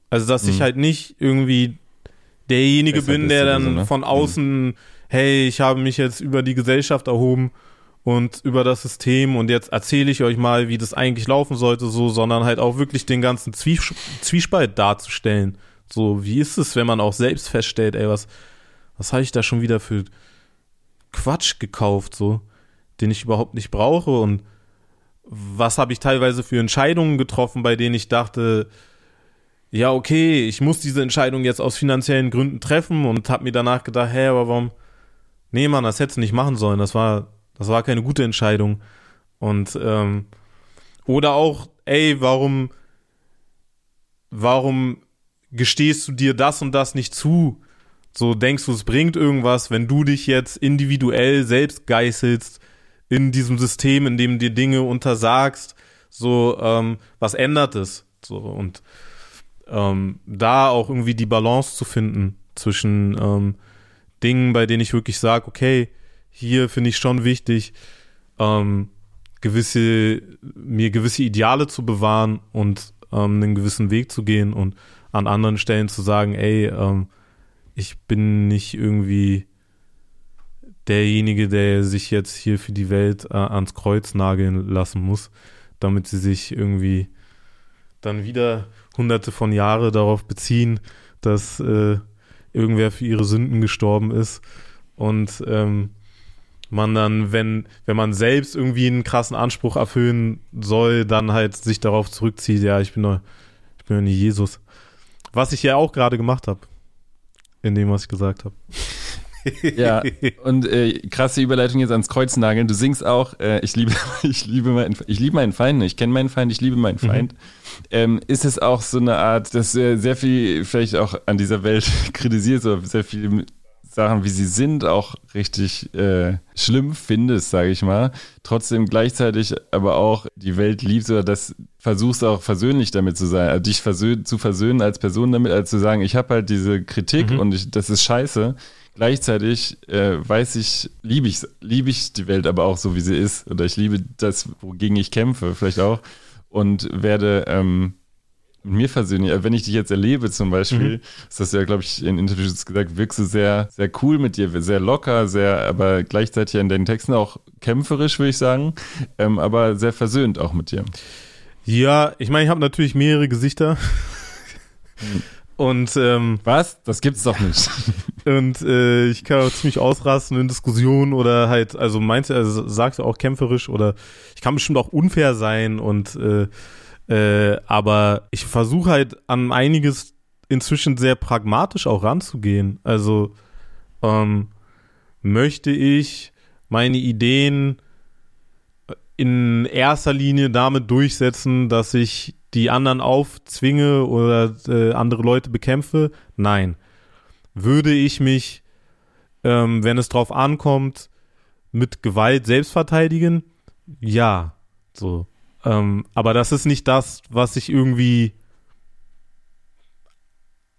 Also, dass mhm. ich halt nicht irgendwie derjenige Besser bin, der dann so, ne? von mhm. außen, mhm. hey, ich habe mich jetzt über die Gesellschaft erhoben und über das System und jetzt erzähle ich euch mal, wie das eigentlich laufen sollte, so, sondern halt auch wirklich den ganzen Zwies Zwiespalt darzustellen. So, wie ist es, wenn man auch selbst feststellt, ey, was, was habe ich da schon wieder für Quatsch gekauft, so, den ich überhaupt nicht brauche und was habe ich teilweise für Entscheidungen getroffen, bei denen ich dachte, ja, okay, ich muss diese Entscheidung jetzt aus finanziellen Gründen treffen und habe mir danach gedacht, hä, aber warum? Nee, Mann, das hättest du nicht machen sollen. Das war, das war keine gute Entscheidung. Und ähm, oder auch, ey, warum, warum gestehst du dir das und das nicht zu? So denkst du, es bringt irgendwas, wenn du dich jetzt individuell selbst geißelst in diesem System, in dem dir Dinge untersagst, so, ähm, was ändert es? So, und ähm, da auch irgendwie die Balance zu finden zwischen ähm, Dingen, bei denen ich wirklich sage, okay, hier finde ich schon wichtig, ähm, gewisse, mir gewisse Ideale zu bewahren und ähm, einen gewissen Weg zu gehen und an anderen Stellen zu sagen, ey, ähm, ich bin nicht irgendwie derjenige, der sich jetzt hier für die Welt äh, ans Kreuz nageln lassen muss, damit sie sich irgendwie dann wieder hunderte von Jahre darauf beziehen, dass äh, irgendwer für ihre Sünden gestorben ist und ähm, man dann, wenn, wenn man selbst irgendwie einen krassen Anspruch erfüllen soll, dann halt sich darauf zurückzieht, ja, ich bin doch, ich bin doch nie Jesus. Was ich ja auch gerade gemacht habe, in dem, was ich gesagt habe. ja, und äh, krasse Überleitung jetzt ans Kreuz nageln. Du singst auch, äh, ich liebe, ich liebe meinen, ich liebe meinen Feind, ich kenne meinen Feind, ich liebe meinen mhm. Feind. Mhm. Ähm, ist es auch so eine Art, dass äh, sehr viel vielleicht auch an dieser Welt kritisiert oder sehr viel Sachen, wie sie sind, auch richtig äh, schlimm findest, sage ich mal. Trotzdem gleichzeitig aber auch die Welt liebst oder das versuchst auch versöhnlich damit zu sein, also dich versöhn, zu versöhnen als Person damit, als zu sagen, ich habe halt diese Kritik mhm. und ich, das ist scheiße. Gleichzeitig äh, weiß ich, liebe ich, liebe ich die Welt aber auch so, wie sie ist. Oder ich liebe das, wogegen ich kämpfe, vielleicht auch. Und werde ähm, mit mir versöhnen. Ja, wenn ich dich jetzt erlebe zum Beispiel, mhm. ist das ja, glaube ich, in Interviews gesagt, wirkst du sehr, sehr cool mit dir, sehr locker, sehr, aber gleichzeitig in deinen Texten auch kämpferisch, würde ich sagen, ähm, aber sehr versöhnt auch mit dir. Ja, ich meine, ich habe natürlich mehrere Gesichter. Mhm. Und ähm, was? Das gibt's doch nicht. und äh, ich kann auch ziemlich ausrasten in Diskussionen oder halt, also meinst du, also sagst du auch kämpferisch oder ich kann bestimmt auch unfair sein und äh, äh, aber ich versuche halt an einiges inzwischen sehr pragmatisch auch ranzugehen. Also ähm, möchte ich meine Ideen in erster Linie damit durchsetzen, dass ich die anderen aufzwinge oder äh, andere Leute bekämpfe? Nein. Würde ich mich, ähm, wenn es drauf ankommt, mit Gewalt selbst verteidigen? Ja. So. Ähm, aber das ist nicht das, was ich irgendwie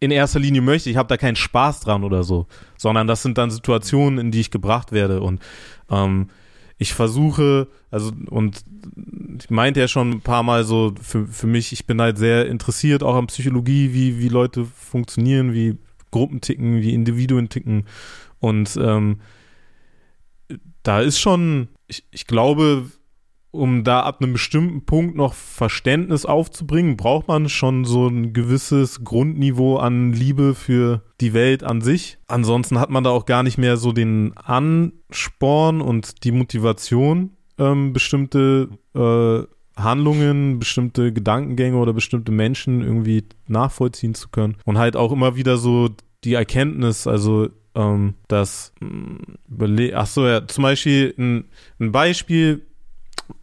in erster Linie möchte. Ich habe da keinen Spaß dran oder so, sondern das sind dann Situationen, in die ich gebracht werde und ähm, ich versuche, also und ich meinte ja schon ein paar Mal so, für, für mich, ich bin halt sehr interessiert auch an Psychologie, wie, wie Leute funktionieren, wie Gruppen ticken, wie Individuen ticken. Und ähm, da ist schon, ich, ich glaube, um da ab einem bestimmten Punkt noch Verständnis aufzubringen, braucht man schon so ein gewisses Grundniveau an Liebe für die Welt an sich. Ansonsten hat man da auch gar nicht mehr so den Ansporn und die Motivation, ähm, bestimmte äh, Handlungen, bestimmte Gedankengänge oder bestimmte Menschen irgendwie nachvollziehen zu können. Und halt auch immer wieder so die Erkenntnis, also ähm, dass, mm, ach so, ja, zum Beispiel ein, ein Beispiel,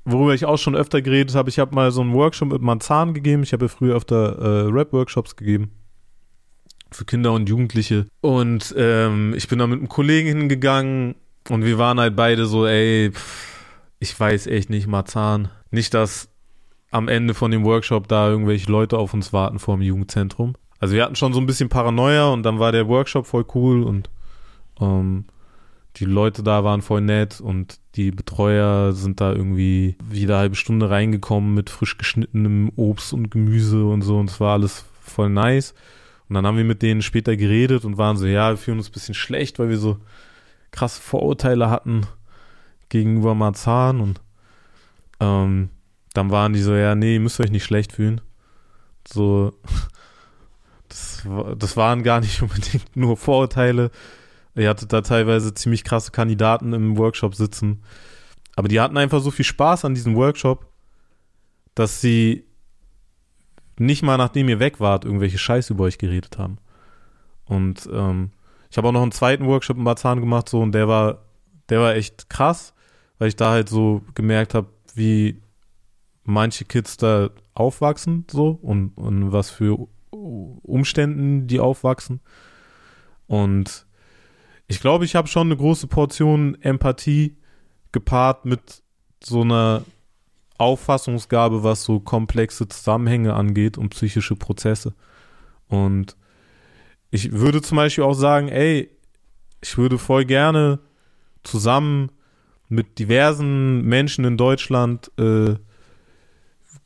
worüber ich auch schon öfter geredet habe, ich habe mal so einen Workshop mit Manzan gegeben. Ich habe ja früher öfter äh, Rap-Workshops gegeben. für Kinder und Jugendliche. Und ähm, ich bin da mit einem Kollegen hingegangen und wir waren halt beide so, ey, pff, ich weiß echt nicht, Marzahn. Nicht, dass am Ende von dem Workshop da irgendwelche Leute auf uns warten vor dem Jugendzentrum. Also wir hatten schon so ein bisschen Paranoia und dann war der Workshop voll cool und ähm, die Leute da waren voll nett und die Betreuer sind da irgendwie wieder eine halbe Stunde reingekommen mit frisch geschnittenem Obst und Gemüse und so und es war alles voll nice. Und dann haben wir mit denen später geredet und waren so, ja, wir fühlen uns ein bisschen schlecht, weil wir so krasse Vorurteile hatten gegenüber Marzahn und ähm, dann waren die so, ja, nee, ihr müsst euch nicht schlecht fühlen. So, das, das waren gar nicht unbedingt nur Vorurteile. Ihr hattet da teilweise ziemlich krasse Kandidaten im Workshop sitzen. Aber die hatten einfach so viel Spaß an diesem Workshop, dass sie nicht mal nachdem ihr weg wart, irgendwelche Scheiße über euch geredet haben. Und ähm, ich habe auch noch einen zweiten Workshop in Marzahn gemacht, so, und der war, der war echt krass, weil ich da halt so gemerkt habe, wie manche Kids da aufwachsen, so, und, und was für Umständen die aufwachsen. Und ich glaube, ich habe schon eine große Portion Empathie gepaart mit so einer Auffassungsgabe, was so komplexe Zusammenhänge angeht und psychische Prozesse. Und ich würde zum Beispiel auch sagen, ey, ich würde voll gerne zusammen mit diversen Menschen in Deutschland äh,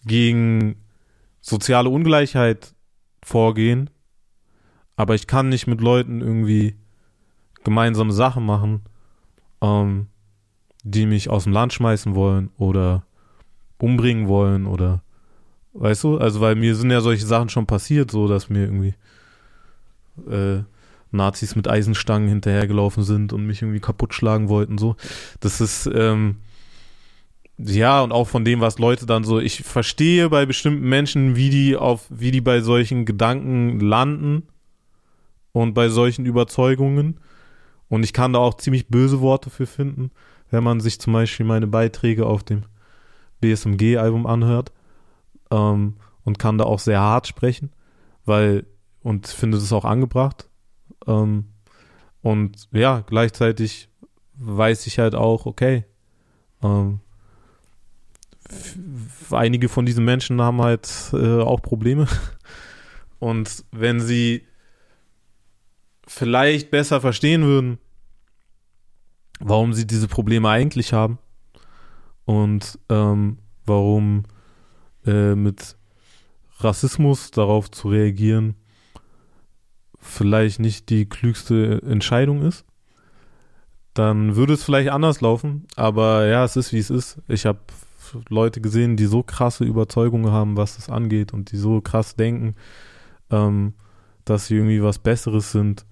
gegen soziale Ungleichheit vorgehen, aber ich kann nicht mit Leuten irgendwie gemeinsame Sachen machen, ähm, die mich aus dem Land schmeißen wollen oder umbringen wollen oder weißt du, also weil mir sind ja solche Sachen schon passiert, so dass mir irgendwie äh, Nazis mit Eisenstangen hinterhergelaufen sind und mich irgendwie kaputt schlagen wollten, so. Das ist, ähm, ja, und auch von dem, was Leute dann so, ich verstehe bei bestimmten Menschen, wie die auf, wie die bei solchen Gedanken landen und bei solchen Überzeugungen. Und ich kann da auch ziemlich böse Worte für finden, wenn man sich zum Beispiel meine Beiträge auf dem BSMG-Album anhört ähm, und kann da auch sehr hart sprechen, weil und finde es auch angebracht. Ähm, und ja, gleichzeitig weiß ich halt auch, okay, ähm, einige von diesen Menschen haben halt äh, auch Probleme. Und wenn sie vielleicht besser verstehen würden, warum sie diese Probleme eigentlich haben und ähm, warum äh, mit Rassismus darauf zu reagieren vielleicht nicht die klügste Entscheidung ist, dann würde es vielleicht anders laufen. Aber ja, es ist wie es ist. Ich habe Leute gesehen, die so krasse Überzeugungen haben, was das angeht und die so krass denken, ähm, dass sie irgendwie was Besseres sind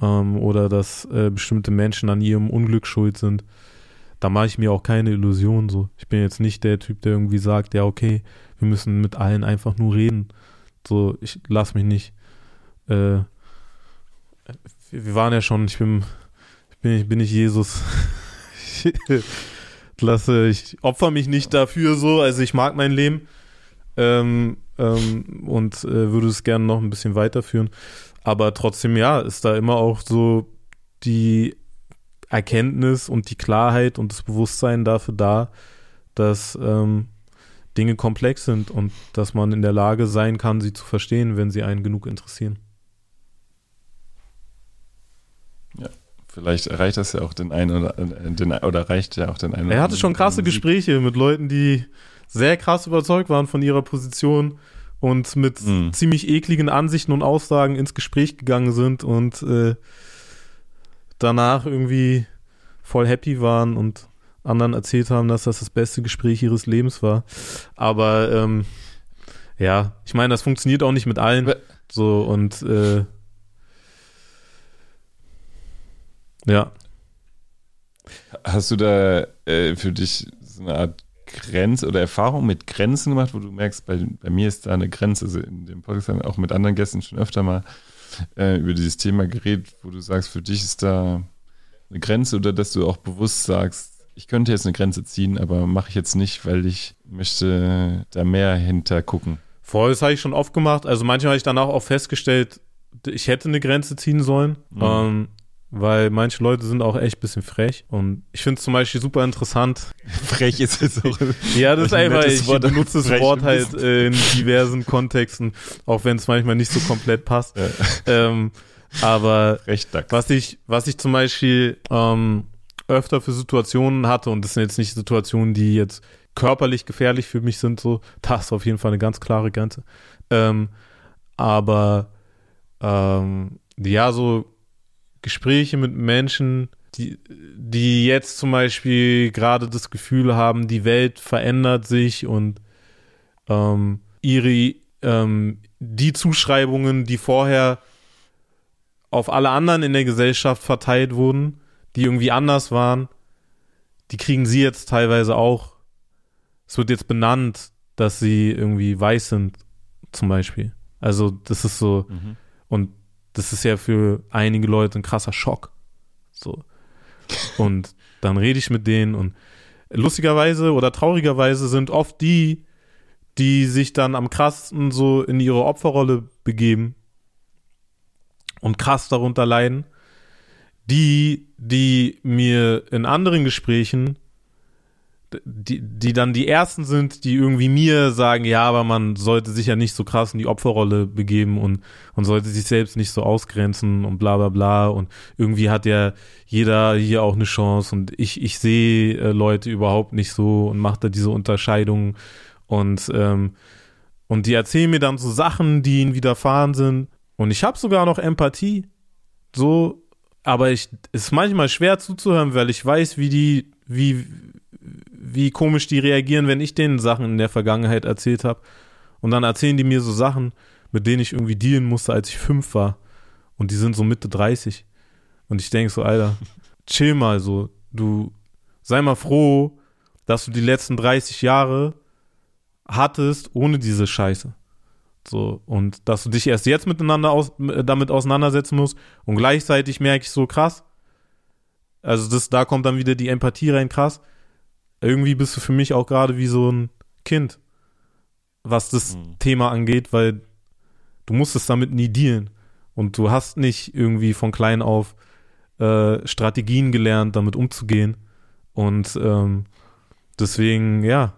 ähm, oder dass äh, bestimmte Menschen an ihrem Unglück schuld sind. Da mache ich mir auch keine Illusionen so. Ich bin jetzt nicht der Typ, der irgendwie sagt, ja, okay, wir müssen mit allen einfach nur reden. So, ich lass mich nicht. Äh, wir waren ja schon, ich bin, ich bin, ich bin nicht Jesus. lasse, ich opfer mich nicht dafür so, also ich mag mein Leben ähm, ähm, und äh, würde es gerne noch ein bisschen weiterführen. Aber trotzdem, ja, ist da immer auch so die Erkenntnis und die Klarheit und das Bewusstsein dafür da, dass ähm, Dinge komplex sind und dass man in der Lage sein kann, sie zu verstehen, wenn sie einen genug interessieren. Ja. Vielleicht erreicht das ja auch den einen oder, äh, den, oder reicht ja auch den einen. Er hatte schon krasse Gespräche mit Leuten, die sehr krass überzeugt waren von ihrer Position und mit mhm. ziemlich ekligen Ansichten und Aussagen ins Gespräch gegangen sind und äh, danach irgendwie voll happy waren und anderen erzählt haben, dass das das beste Gespräch ihres Lebens war. Aber ähm, ja, ich meine, das funktioniert auch nicht mit allen. So und äh, Ja. Hast du da äh, für dich so eine Art Grenze oder Erfahrung mit Grenzen gemacht, wo du merkst, bei, bei mir ist da eine Grenze, also in dem Podcast haben wir auch mit anderen Gästen schon öfter mal äh, über dieses Thema geredet, wo du sagst, für dich ist da eine Grenze oder dass du auch bewusst sagst, ich könnte jetzt eine Grenze ziehen, aber mache ich jetzt nicht, weil ich möchte da mehr hinter gucken. Voll, das habe ich schon oft gemacht. Also manchmal habe ich danach auch festgestellt, ich hätte eine Grenze ziehen sollen. Mhm. Ähm, weil manche Leute sind auch echt ein bisschen frech. Und ich finde es zum Beispiel super interessant. Frech ist jetzt auch. Ja, das ist ein einfach, ich Wort, benutze das Wort halt äh, in diversen Kontexten, auch wenn es manchmal nicht so komplett passt. Ähm, aber was ich, was ich zum Beispiel ähm, öfter für Situationen hatte, und das sind jetzt nicht Situationen, die jetzt körperlich gefährlich für mich sind, so, das ist auf jeden Fall eine ganz klare Grenze. Ähm, aber ähm, ja, so Gespräche mit Menschen, die, die jetzt zum Beispiel gerade das Gefühl haben, die Welt verändert sich und ähm, ihre ähm, die Zuschreibungen, die vorher auf alle anderen in der Gesellschaft verteilt wurden, die irgendwie anders waren, die kriegen sie jetzt teilweise auch. Es wird jetzt benannt, dass sie irgendwie weiß sind, zum Beispiel. Also das ist so, Mhm. und das ist ja für einige Leute ein krasser Schock. So. Und dann rede ich mit denen und lustigerweise oder traurigerweise sind oft die, die sich dann am krassesten so in ihre Opferrolle begeben und krass darunter leiden, die, die mir in anderen Gesprächen, die, die dann die ersten sind, die irgendwie mir sagen, ja, aber man sollte sich ja nicht so krass in die Opferrolle begeben und, und sollte sich selbst nicht so ausgrenzen und bla bla bla. Und irgendwie hat ja jeder hier auch eine Chance. Und ich, ich sehe äh, Leute überhaupt nicht so und mache da diese Unterscheidung. Und, ähm, und die erzählen mir dann so Sachen, die ihnen widerfahren sind. Und ich habe sogar noch Empathie, so, aber ich ist manchmal schwer zuzuhören, weil ich weiß, wie die, wie, wie komisch die reagieren, wenn ich denen Sachen in der Vergangenheit erzählt habe. Und dann erzählen die mir so Sachen, mit denen ich irgendwie dealen musste, als ich fünf war. Und die sind so Mitte 30. Und ich denke so, Alter, chill mal so. Du sei mal froh, dass du die letzten 30 Jahre hattest ohne diese Scheiße. So, und dass du dich erst jetzt miteinander aus, damit auseinandersetzen musst. Und gleichzeitig merke ich so krass. Also das, da kommt dann wieder die Empathie rein, krass. Irgendwie bist du für mich auch gerade wie so ein Kind, was das Mhm. Thema angeht, weil du musstest damit nie dealen. Und du hast nicht irgendwie von klein auf äh, Strategien gelernt, damit umzugehen. Und ähm, deswegen, ja,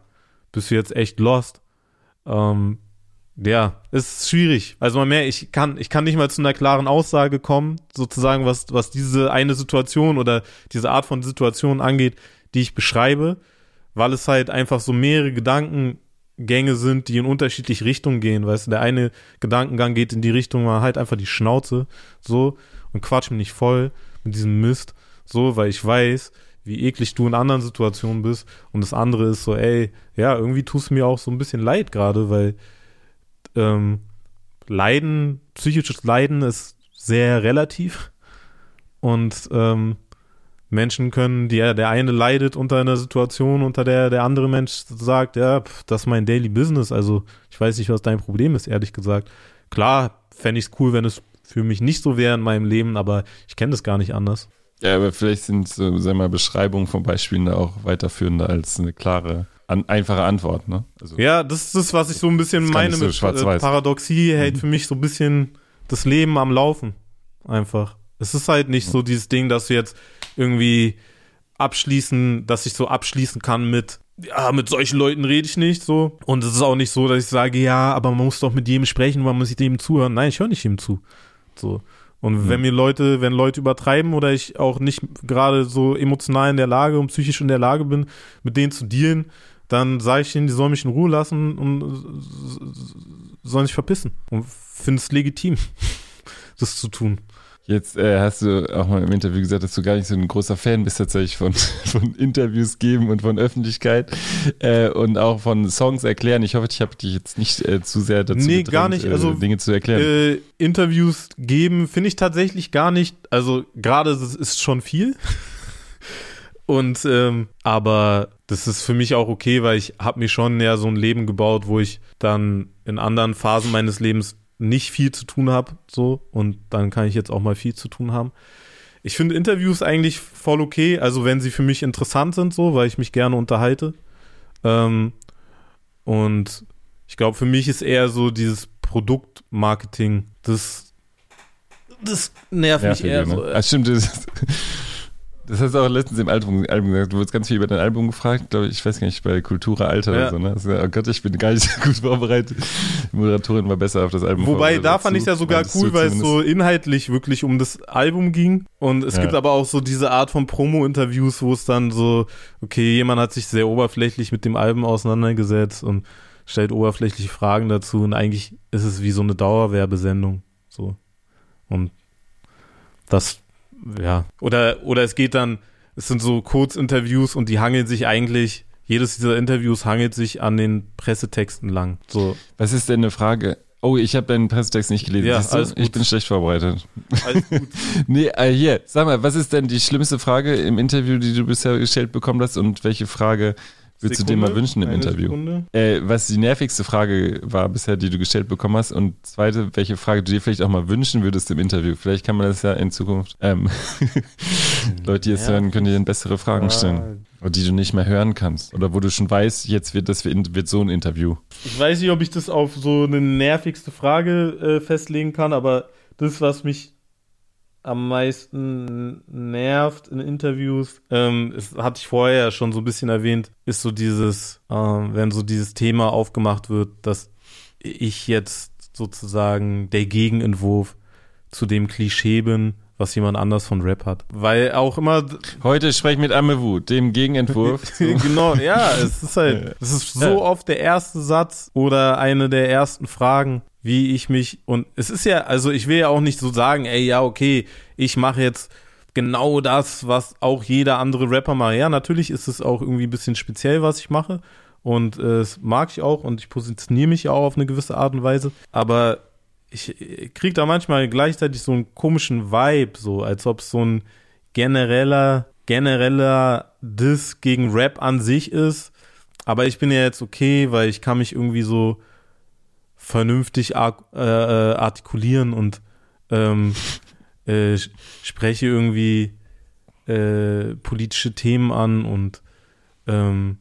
bist du jetzt echt lost. Ähm, ja, ist schwierig. Also man mehr, ich kann, ich kann nicht mal zu einer klaren Aussage kommen, sozusagen, was, was diese eine Situation oder diese Art von Situation angeht, die ich beschreibe, weil es halt einfach so mehrere Gedankengänge sind, die in unterschiedliche Richtungen gehen. Weißt du, der eine Gedankengang geht in die Richtung, mal halt einfach die Schnauze, so, und quatsch mich nicht voll mit diesem Mist, so, weil ich weiß, wie eklig du in anderen Situationen bist. Und das andere ist so, ey, ja, irgendwie tust du mir auch so ein bisschen leid gerade, weil ähm, Leiden, psychisches Leiden ist sehr relativ. Und ähm, Menschen können, die, der eine leidet unter einer Situation, unter der der andere Mensch sagt, ja, pf, das ist mein Daily Business. Also ich weiß nicht, was dein Problem ist, ehrlich gesagt. Klar, fände ich es cool, wenn es für mich nicht so wäre in meinem Leben, aber ich kenne das gar nicht anders. Ja, aber vielleicht sind so, sag mal, Beschreibungen von Beispielen da auch weiterführender als eine klare, an, einfache Antwort, ne? Also, Ja, das ist das, was ich so ein bisschen meine so mit äh. Paradoxie, hält für mich so ein bisschen das Leben am Laufen. Einfach. Es ist halt nicht so dieses Ding, dass du jetzt irgendwie abschließen, dass ich so abschließen kann mit, ja, mit solchen Leuten rede ich nicht so. Und es ist auch nicht so, dass ich sage, ja, aber man muss doch mit jedem sprechen, man muss sich dem zuhören. Nein, ich höre nicht ihm zu. So. Und wenn mir Leute, wenn Leute übertreiben oder ich auch nicht gerade so emotional in der Lage und psychisch in der Lage bin, mit denen zu dealen, dann sage ich ihnen, die sollen mich in Ruhe lassen und sollen sich verpissen. Und finde es legitim, das zu tun. Jetzt äh, hast du auch mal im Interview gesagt, dass du gar nicht so ein großer Fan bist tatsächlich von, von Interviews geben und von Öffentlichkeit äh, und auch von Songs erklären. Ich hoffe, ich habe dich jetzt nicht äh, zu sehr dazu Nee, gedrängt, gar nicht. Also, äh, Dinge zu erklären. Äh, Interviews geben finde ich tatsächlich gar nicht. Also gerade ist schon viel. Und ähm, aber das ist für mich auch okay, weil ich habe mir schon ja so ein Leben gebaut, wo ich dann in anderen Phasen meines Lebens nicht viel zu tun habe, so und dann kann ich jetzt auch mal viel zu tun haben. Ich finde Interviews eigentlich voll okay, also wenn sie für mich interessant sind, so, weil ich mich gerne unterhalte. Ähm, und ich glaube, für mich ist eher so dieses Produktmarketing, das das nervt mich eher ne? so. Ah, stimmt, das, das hast du auch letztens im Album, Album gesagt. Du wurdest ganz viel über dein Album gefragt, glaube ich, ich weiß gar nicht, bei Kultura Alter Ja. oder so, ne? Also, oh Gott, ich bin gar nicht so gut vorbereitet. Die Moderatorin war besser auf das Album Wobei, da fand ich ja sogar cool, weil es so inhaltlich wirklich um das Album ging. Und es Ja. gibt aber auch so diese Art von Promo-Interviews, wo es dann so, okay, jemand hat sich sehr oberflächlich mit dem Album auseinandergesetzt und stellt oberflächliche Fragen dazu. Und eigentlich ist es wie so eine Dauerwerbesendung. So. Und das, ja. Oder, oder es geht dann, es sind so Kurzinterviews und die hangeln sich eigentlich, jedes dieser Interviews hangelt sich an den Pressetexten lang. So. Was ist denn eine Frage? Oh, ich habe deinen Pressetext nicht gelesen. Ja, alles gut. Ich bin schlecht vorbereitet. Alles gut. Nee, äh, hier, sag mal, was ist denn die schlimmste Frage im Interview, die du bisher gestellt bekommen hast und welche Frage würdest du dir mal wünschen im Interview? Äh, was die nervigste Frage war bisher, die du gestellt bekommen hast und zweite, welche Frage du dir vielleicht auch mal wünschen würdest im Interview. Vielleicht kann man das ja in Zukunft, ähm, Leute, die es hören, können dir dann bessere Fragen stellen. Oder die du nicht mehr hören kannst. Oder wo du schon weißt, jetzt wird das wird so ein Interview. Ich weiß nicht, ob ich das auf so eine nervigste Frage äh, festlegen kann, aber das, was mich am meisten nervt in Interviews, ähm, das hatte ich vorher schon so ein bisschen erwähnt, ist so dieses, ähm, wenn so dieses Thema aufgemacht wird, dass ich jetzt sozusagen der Gegenentwurf zu dem Klischee bin, was jemand anders von Rap hat. Weil auch immer Heute spreche ich mit Amewu, dem Gegenentwurf. genau, ja, es ist halt, es ist so oft der erste Satz oder eine der ersten Fragen, wie ich mich, und es ist ja, also ich will ja auch nicht so sagen, ey, ja, okay, ich mache jetzt genau das, was auch jeder andere Rapper macht. Ja, natürlich ist es auch irgendwie ein bisschen speziell, was ich mache. Und äh, das mag ich auch und ich positioniere mich ja auch auf eine gewisse Art und Weise. Aber ich, ich krieg da manchmal gleichzeitig so einen komischen Vibe, so als ob es so ein genereller, genereller Diss gegen Rap an sich ist. Aber ich bin ja jetzt okay, weil ich kann mich irgendwie so vernünftig äh, äh, artikulieren und ähm, äh, spreche irgendwie äh, politische Themen an und ähm,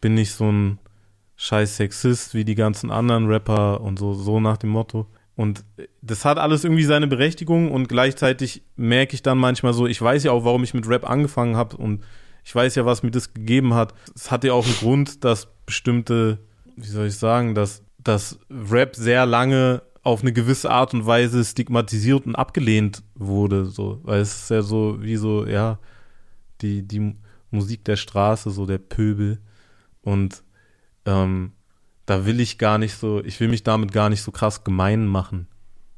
bin nicht so ein scheiß Sexist wie die ganzen anderen Rapper und so, so nach dem Motto. Und das hat alles irgendwie seine Berechtigung und gleichzeitig merke ich dann manchmal so, ich weiß ja auch, warum ich mit Rap angefangen habe und ich weiß ja, was mir das gegeben hat. Es hat ja auch einen Grund, dass bestimmte, wie soll ich sagen, dass, dass Rap sehr lange auf eine gewisse Art und Weise stigmatisiert und abgelehnt wurde, so, weil es ist ja so wie so, ja, die, die Musik der Straße, so der Pöbel und ähm, da will ich gar nicht so, ich will mich damit gar nicht so krass gemein machen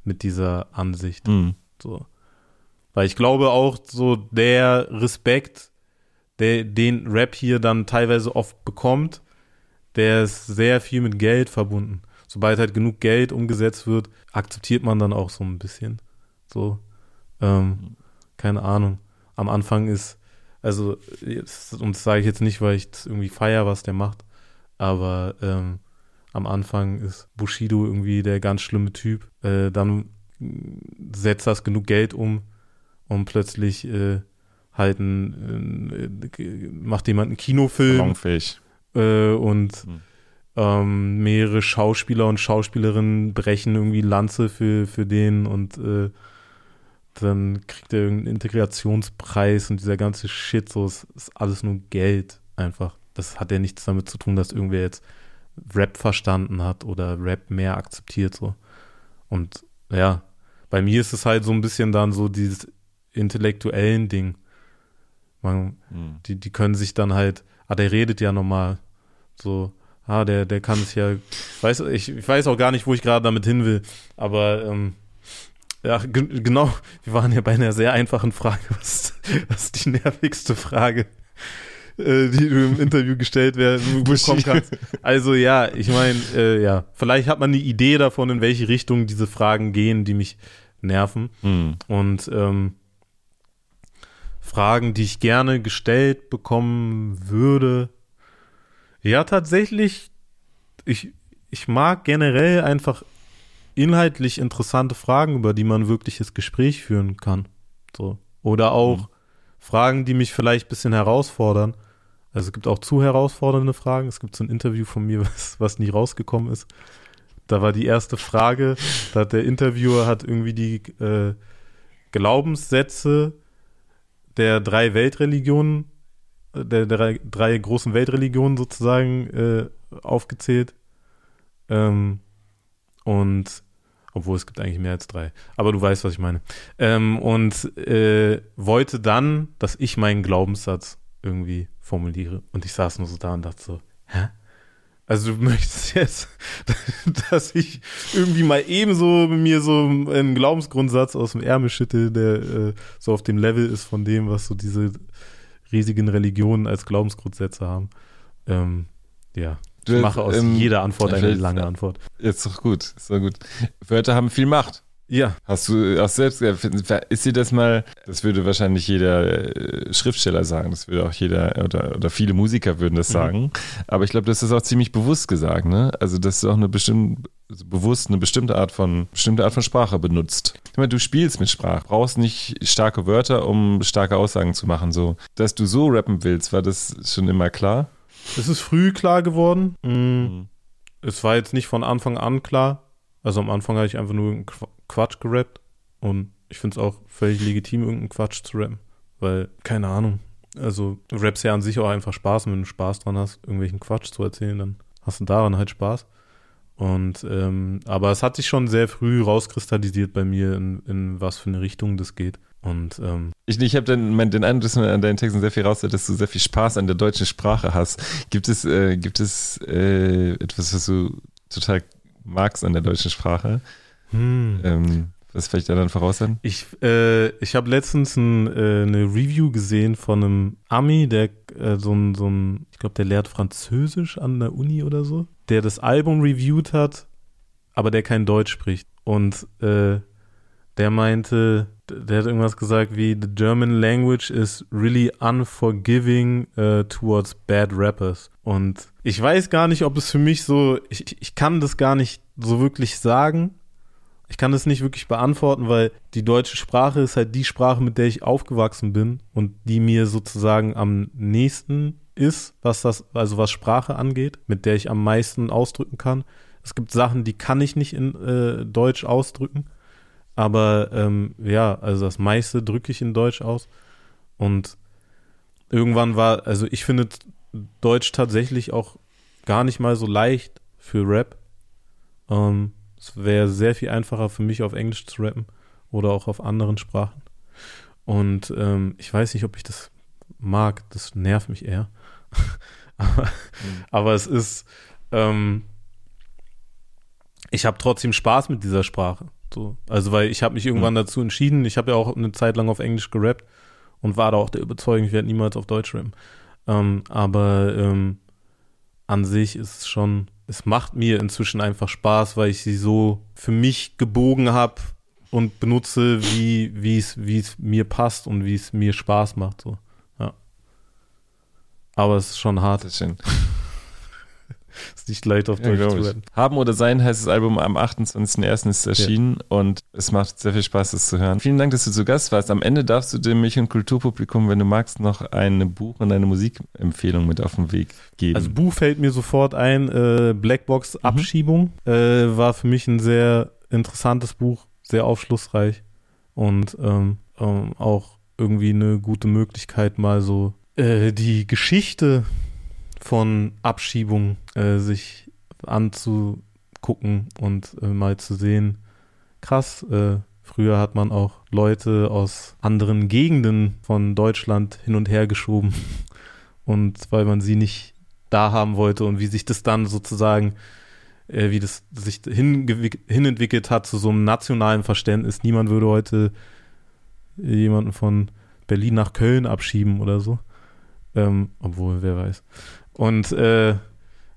mit dieser Ansicht. Hm. So. Weil ich glaube auch so der Respekt, der, den Rap hier dann teilweise oft bekommt, der ist sehr viel mit Geld verbunden. Sobald halt genug Geld umgesetzt wird, akzeptiert man dann auch so ein bisschen. So, ähm, keine Ahnung. Am Anfang ist, also, jetzt, und das sage ich jetzt nicht, weil ich irgendwie feier, was der macht, aber ähm, am Anfang ist Bushido irgendwie der ganz schlimme Typ. Äh, dann setzt das genug Geld um und plötzlich äh, halt ein, äh, macht jemand einen Kinofilm Salonfähig. Äh, und Hm. ähm, mehrere Schauspieler und Schauspielerinnen brechen irgendwie Lanze für, für den und äh, dann kriegt er irgendeinen Integrationspreis und dieser ganze Shit, so ist, ist alles nur Geld einfach. Das hat ja nichts damit zu tun, dass irgendwer jetzt Rap verstanden hat oder Rap mehr akzeptiert so. Und ja, bei mir ist es halt so ein bisschen dann so dieses intellektuellen Ding. Man, Hm. die, die können sich dann halt, ah, der redet ja normal. So, ah, der, der kann es ja, weiß, ich, ich weiß auch gar nicht, wo ich gerade damit hin will, aber ähm, ja, ge genau, wir waren ja bei einer sehr einfachen Frage. Was, was ist die nervigste Frage, äh, die du im Interview gestellt werden bekommen kannst? Also ja, ich meine, äh, ja, vielleicht hat man eine Idee davon, in welche Richtung diese Fragen gehen, die mich nerven. Hm. Und ähm, Fragen, die ich gerne gestellt bekommen würde. Ja, tatsächlich, ich, ich mag generell einfach inhaltlich interessante Fragen, über die man wirkliches Gespräch führen kann. So. Oder auch Mhm. Fragen, die mich vielleicht ein bisschen herausfordern. Also es gibt auch zu herausfordernde Fragen. Es gibt so ein Interview von mir, was, was nie rausgekommen ist. Da war die erste Frage, da hat der Interviewer hat irgendwie die, äh, Glaubenssätze der drei Weltreligionen, der drei, drei großen Weltreligionen sozusagen äh, aufgezählt. Ähm, und obwohl es gibt eigentlich mehr als drei. Aber du weißt, was ich meine. Ähm, und äh, wollte dann, dass ich meinen Glaubenssatz irgendwie formuliere. Und ich saß nur so da und dachte so, hä? Also du möchtest jetzt, dass ich irgendwie mal ebenso mir so einen Glaubensgrundsatz aus dem Ärmel schüttel, der äh, so auf dem Level ist von dem, was so diese riesigen Religionen als Glaubensgrundsätze haben. Ähm, ja. Ich mache aus ähm, jeder Antwort eine lange Antwort. Ist doch gut, ist doch gut. Wörter haben viel Macht. Ja, Hast du auch selbst, ist dir das mal, das würde wahrscheinlich jeder äh, Schriftsteller sagen, das würde auch jeder oder, oder viele Musiker würden das sagen, aber ich glaube, das ist auch ziemlich bewusst gesagt, ne? Also, dass du auch eine bestimmte, also bewusst eine bestimmte Art von, bestimmte Art von Sprache benutzt. Ich meine, du spielst mit Sprache, brauchst nicht starke Wörter, um starke Aussagen zu machen, so. Dass du so rappen willst, war das schon immer klar? es ist früh klar geworden. Mhm. Es war jetzt nicht von Anfang an klar. Also am Anfang habe ich einfach nur Quatsch gerappt. Und ich finde es auch völlig legitim, irgendeinen Quatsch zu rappen. Weil, keine Ahnung. Also, du rappst ja an sich auch einfach Spaß. Und wenn du Spaß dran hast, irgendwelchen Quatsch zu erzählen, dann hast du daran halt Spaß. Und, ähm, aber es hat sich schon sehr früh rauskristallisiert bei mir, in, in was für eine Richtung das geht. Und, ähm, Ich, ich habe mein, den Eindruck, dass man an deinen Texten sehr viel raushört, dass du sehr viel Spaß an der deutschen Sprache hast. Gibt es, äh, gibt es äh, etwas, was du total magst an der deutschen Sprache? Hm. Ähm, was vielleicht da dann voraus sein? Ich, äh, ich habe letztens ein, äh, eine Review gesehen von einem Ami, der äh, so ein, so ein, ich glaube, der lehrt Französisch an der Uni oder so, der das Album reviewed hat, aber der kein Deutsch spricht. Und äh, der meinte, der hat irgendwas gesagt wie, the German language is really unforgiving uh, towards bad rappers. Und ich weiß gar nicht, ob es für mich so, ich, ich kann das gar nicht so wirklich sagen. Ich kann das nicht wirklich beantworten, weil die deutsche Sprache ist halt die Sprache, mit der ich aufgewachsen bin und die mir sozusagen am nächsten ist, was das, also was Sprache angeht, mit der ich am meisten ausdrücken kann. Es gibt Sachen, die kann ich nicht in äh, Deutsch ausdrücken, aber ähm, ja, also das meiste drücke ich in Deutsch aus und irgendwann war, also ich finde Deutsch tatsächlich auch gar nicht mal so leicht für Rap. Ähm, es wäre sehr viel einfacher für mich, auf Englisch zu rappen oder auch auf anderen Sprachen. Und ähm, ich weiß nicht, ob ich das mag. Das nervt mich eher. aber, aber es ist, ähm, ich habe trotzdem Spaß mit dieser Sprache. So. Also, weil ich habe mich irgendwann dazu entschieden. Ich habe ja auch eine Zeit lang auf Englisch gerappt und war da auch der Überzeugung, ich werde niemals auf Deutsch rappen. Ähm, aber ähm, an sich ist es schon, es macht mir inzwischen einfach Spaß, weil ich sie so für mich gebogen habe und benutze, wie es wie es mir passt und wie es mir Spaß macht so. Ja. Aber es ist schon hart, ist schön. Es ist nicht leicht auf Ja, Deutsch glaub zu rappen. Haben oder Sein heißt das Album am 28.01. ist erschienen und es macht sehr viel Spaß, das zu hören. Vielen Dank, dass du zu Gast warst. Am Ende darfst du dem Milch- und Kulturpublikum, wenn du magst, noch ein Buch und eine Musikempfehlung mit auf den Weg geben. Also Buch fällt mir sofort ein, äh, Blackbox Abschiebung äh, war für mich ein sehr interessantes Buch, sehr aufschlussreich und ähm, ähm, auch irgendwie eine gute Möglichkeit, mal so äh, die Geschichte von Abschiebung äh, sich anzugucken und äh, mal zu sehen, krass, äh, früher hat man auch Leute aus anderen Gegenden von Deutschland hin und her geschoben und weil man sie nicht da haben wollte und wie sich das dann sozusagen, äh, wie das sich hinentwickelt hat zu so einem nationalen Verständnis. Niemand würde heute jemanden von Berlin nach Köln abschieben oder so. Ähm, obwohl, wer weiß. Und äh,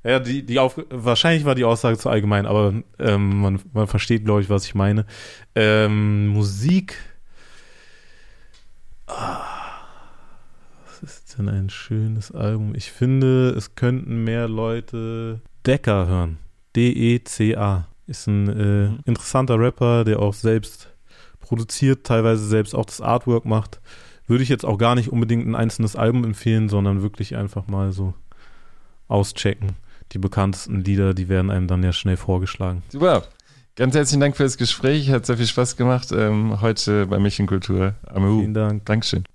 ja, die, die auf, wahrscheinlich war die Aussage zu allgemein, aber ähm, man, man versteht, glaube ich, was ich meine. Ähm, Musik. Ah, was ist denn ein schönes Album? Ich finde, es könnten mehr Leute Decker hören. D-E-C-A. Ist ein äh, Mhm. interessanter Rapper, der auch selbst produziert, teilweise selbst auch das Artwork macht. Würde ich jetzt auch gar nicht unbedingt ein einzelnes Album empfehlen, sondern wirklich einfach mal so auschecken. Die bekanntesten Lieder, die werden einem dann ja schnell vorgeschlagen. Super. Ganz herzlichen Dank für das Gespräch. Hat sehr viel Spaß gemacht. Ähm, heute bei Märchenkultur. Amu. Vielen Dank. Dankeschön.